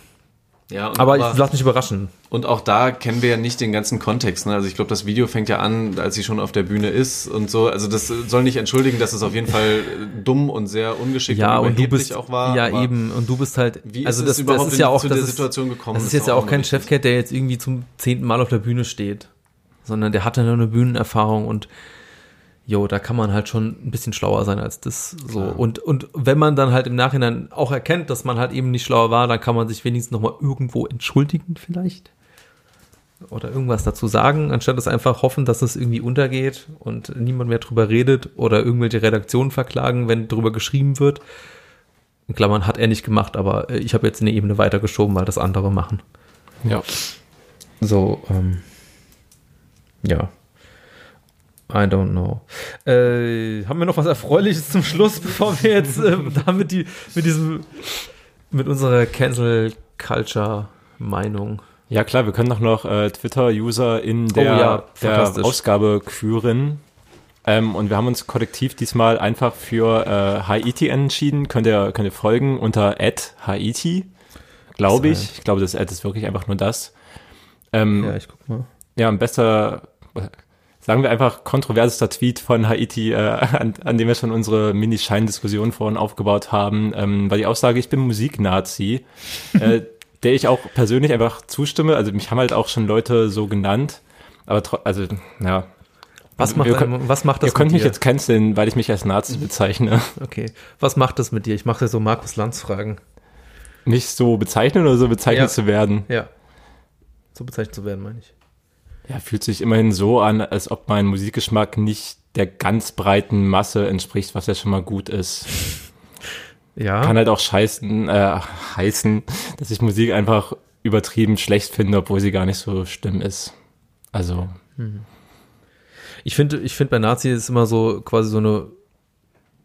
Ja, und Aber, ich lass mich überraschen. Und auch da kennen wir ja nicht den ganzen Kontext. Ne? Also ich glaube, das Video fängt ja an, als sie schon auf der Bühne ist und so. Also das soll nicht entschuldigen, dass es auf jeden Fall äh, dumm und sehr ungeschickt Ja, und und du bist auch war. ja aber eben und du bist halt Wie also ist das, es überhaupt das ist ja auch zu der ist, Situation gekommen? Das ist jetzt ja auch auch kein. Chefcat, der jetzt irgendwie zum zehnten Mal auf der Bühne steht, sondern der hatte eine Bühnenerfahrung und jo, da kann man halt schon ein bisschen schlauer sein als das so. Klar. Und, und wenn man dann halt im Nachhinein auch erkennt, dass man halt eben nicht schlauer war, dann kann man sich wenigstens nochmal irgendwo entschuldigen vielleicht. Oder irgendwas dazu sagen, anstatt es einfach hoffen, dass es irgendwie untergeht und niemand mehr drüber redet oder irgendwelche Redaktionen verklagen, wenn drüber geschrieben wird. In Klammern hat er nicht gemacht, aber äh, ich habe jetzt eine Ebene weitergeschoben, weil das andere machen. Ja. So, ähm, ja. I don't know. Äh, haben wir noch was Erfreuliches zum Schluss, bevor wir jetzt äh, damit die, mit diesem, mit unserer Cancel Culture Meinung. Ja, klar, wir können doch noch äh, Twitter-User in der, Oh ja, der. Ausgabe küren. Ähm, und wir haben uns kollektiv diesmal einfach für äh, Haiti entschieden. Könnt ihr, könnt ihr folgen unter Haiti, glaube ich. Ich glaube, das Ad ist wirklich einfach nur das. Ähm, Ja, ja. ich guck mal. ein bester, sagen wir einfach, kontroversester Tweet von Haiti, äh, an, an dem wir schon unsere Mini-Schein-Diskussion vorhin aufgebaut haben, ähm, war die Aussage, ich bin Musiknazi. äh, der ich auch persönlich einfach zustimme. Also mich haben halt auch schon Leute so genannt. Aber also, ja. Was macht, Wir einem, was macht das Ihr könnt mich dir? jetzt canceln, weil ich mich als Nazi bezeichne. Okay. Was macht das mit dir? Ich mache so Markus Lanz Fragen. Nicht so bezeichnen oder so bezeichnet Ja. zu werden. Ja. So bezeichnet zu werden, meine ich. Ja, fühlt sich immerhin so an, als ob mein Musikgeschmack nicht der ganz breiten Masse entspricht, was ja schon mal gut ist. Ja. Kann halt auch scheißen, äh, heißen, dass ich Musik einfach übertrieben schlecht finde, obwohl sie gar nicht so schlimm ist. Also, Ich finde, ich finde bei Nazi ist immer so quasi so eine.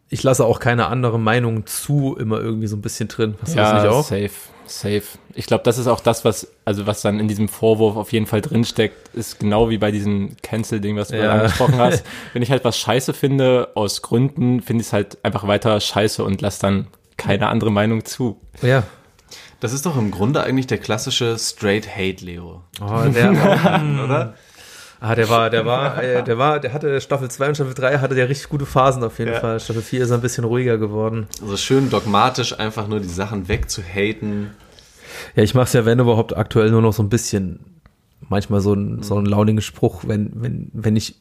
Ich lasse auch keine andere Meinung zu, immer irgendwie so ein bisschen drin. Hast du ja, das nicht auch? Safe, safe. Ich glaube, das ist auch das, was, also was dann in diesem Vorwurf auf jeden Fall drinsteckt, ist genau wie bei diesem Cancel-Ding, was du ja. angesprochen hast. Wenn ich halt was scheiße finde, aus Gründen, finde ich es halt einfach weiter scheiße und lass dann keine andere Meinung zu. Ja. Das ist doch im Grunde eigentlich der klassische Straight Hate Leo. Oh, der, oder? Ah, der war, der war, äh, der war, der hatte Staffel 2 und Staffel 3 hatte der richtig gute Phasen auf jeden ja. Fall. Staffel 4 ist ein bisschen ruhiger geworden. Also schön dogmatisch einfach nur die Sachen wegzuhaten. Ja, ich mache es ja, wenn überhaupt, aktuell nur noch so ein bisschen. Manchmal so ein, so ein launigen Spruch, wenn, wenn, wenn ich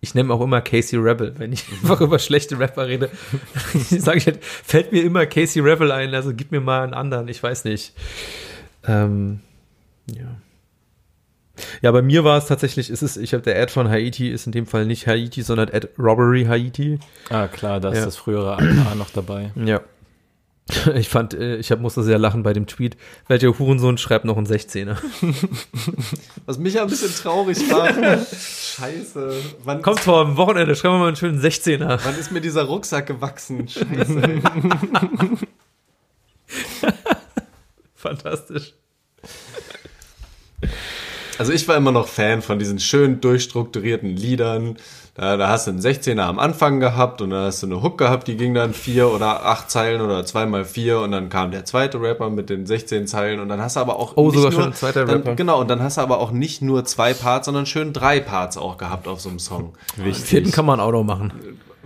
ich nehme auch immer Casey Rebel, wenn ich einfach über schlechte Rapper rede. sage ich halt, fällt mir immer Casey Rebel ein, also gib mir mal einen anderen, ich weiß nicht. Ähm, ja. Ja, bei mir war es tatsächlich, ist es, ich habe der Ad von Haiti ist in dem Fall nicht Haiti, sondern Ad Robbery Haiti. Ah, klar, da ist ja. das frühere A noch dabei. Ja. Ich fand, äh, ich hab, musste sehr lachen bei dem Tweet. Welcher Hurensohn schreibt noch einen 16er? Was mich ja ein bisschen traurig macht. Scheiße. Wann Kommt vor am Wochenende, schreiben wir mal einen schönen 16er. Wann ist mir dieser Rucksack gewachsen? Scheiße. Fantastisch. Also ich war immer noch Fan von diesen schön durchstrukturierten Liedern. Da, da hast du einen 16er am Anfang gehabt und dann hast du eine Hook gehabt, die ging dann vier oder acht Zeilen oder zweimal vier und dann kam der zweite Rapper mit den 16 Zeilen und dann hast du aber auch oh, sogar nur, schon ein zweiter dann, Rapper. Genau, und dann hast du aber auch nicht nur zwei Parts, sondern schön drei Parts auch gehabt auf so einem Song. Wichtig. Vierten kann man auch noch machen.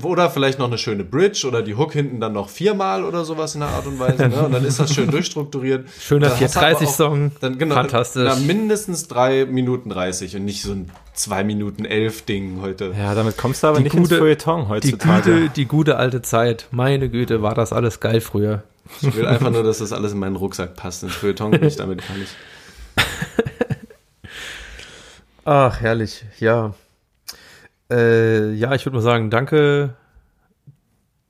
Oder vielleicht noch eine schöne Bridge oder die Hook hinten dann noch viermal oder sowas in der Art und Weise. Ne? Und dann ist das schön durchstrukturiert. Schöner 430-Song. Dann genau, Fantastisch. Na, mindestens drei Minuten 30 und nicht so ein zwei Minuten elf Ding heute. Ja, damit kommst du aber die nicht gute, ins Feuilleton heutzutage. Die gute, die gute alte Zeit. Meine Güte, war das alles geil früher. Ich will einfach nur, dass das alles in meinen Rucksack passt. Ins Feuilleton bin ich damit kann ich. Ach, herrlich. Ja. Äh, ja, ich würde mal sagen, danke,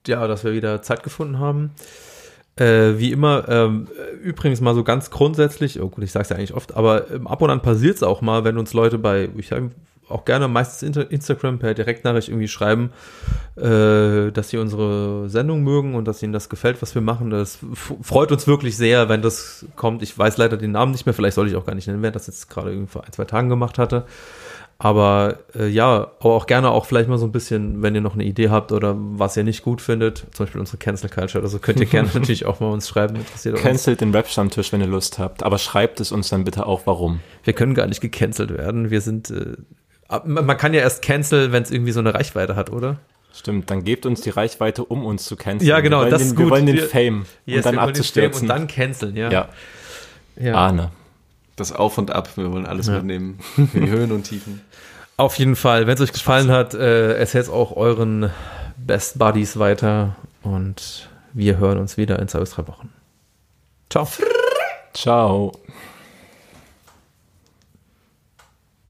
ja, dass wir wieder Zeit gefunden haben. Äh, wie immer, ähm, übrigens mal so ganz grundsätzlich, oh gut, ich sage es ja eigentlich oft, aber ähm, ab und an passiert es auch mal, wenn uns Leute bei, ich sage auch gerne meistens Instagram per Direktnachricht irgendwie schreiben, äh, dass sie unsere Sendung mögen und dass ihnen das gefällt, was wir machen. Das freut uns wirklich sehr, wenn das kommt. Ich weiß leider den Namen nicht mehr, vielleicht soll ich auch gar nicht nennen, wer das jetzt gerade irgendwie vor ein, zwei Tagen gemacht hatte. Aber äh, ja, aber auch gerne auch vielleicht mal so ein bisschen, wenn ihr noch eine Idee habt oder was ihr nicht gut findet, zum Beispiel unsere Cancel Culture oder so, könnt ihr gerne natürlich auch mal uns schreiben. Interessiert Cancelt den Webstammtisch, wenn ihr Lust habt, aber schreibt es uns dann bitte auch, warum. Wir können gar nicht gecancelt werden. Wir sind, äh, man kann ja erst cancel, wenn es irgendwie so eine Reichweite hat, oder? Stimmt, dann gebt uns die Reichweite, um uns zu canceln. Ja, genau, das den, ist gut. Wir wollen den Fame yes, und dann abzustürzen. und dann canceln, ja. Ja. ja. Ahne. Das Auf und Ab, wir wollen alles ja. mitnehmen. Die Höhen und Tiefen. Auf jeden Fall, wenn es euch gefallen hat, äh, erzählt auch euren Best Buddies weiter und wir hören uns wieder in zwei bis drei Wochen. Ciao. Ciao.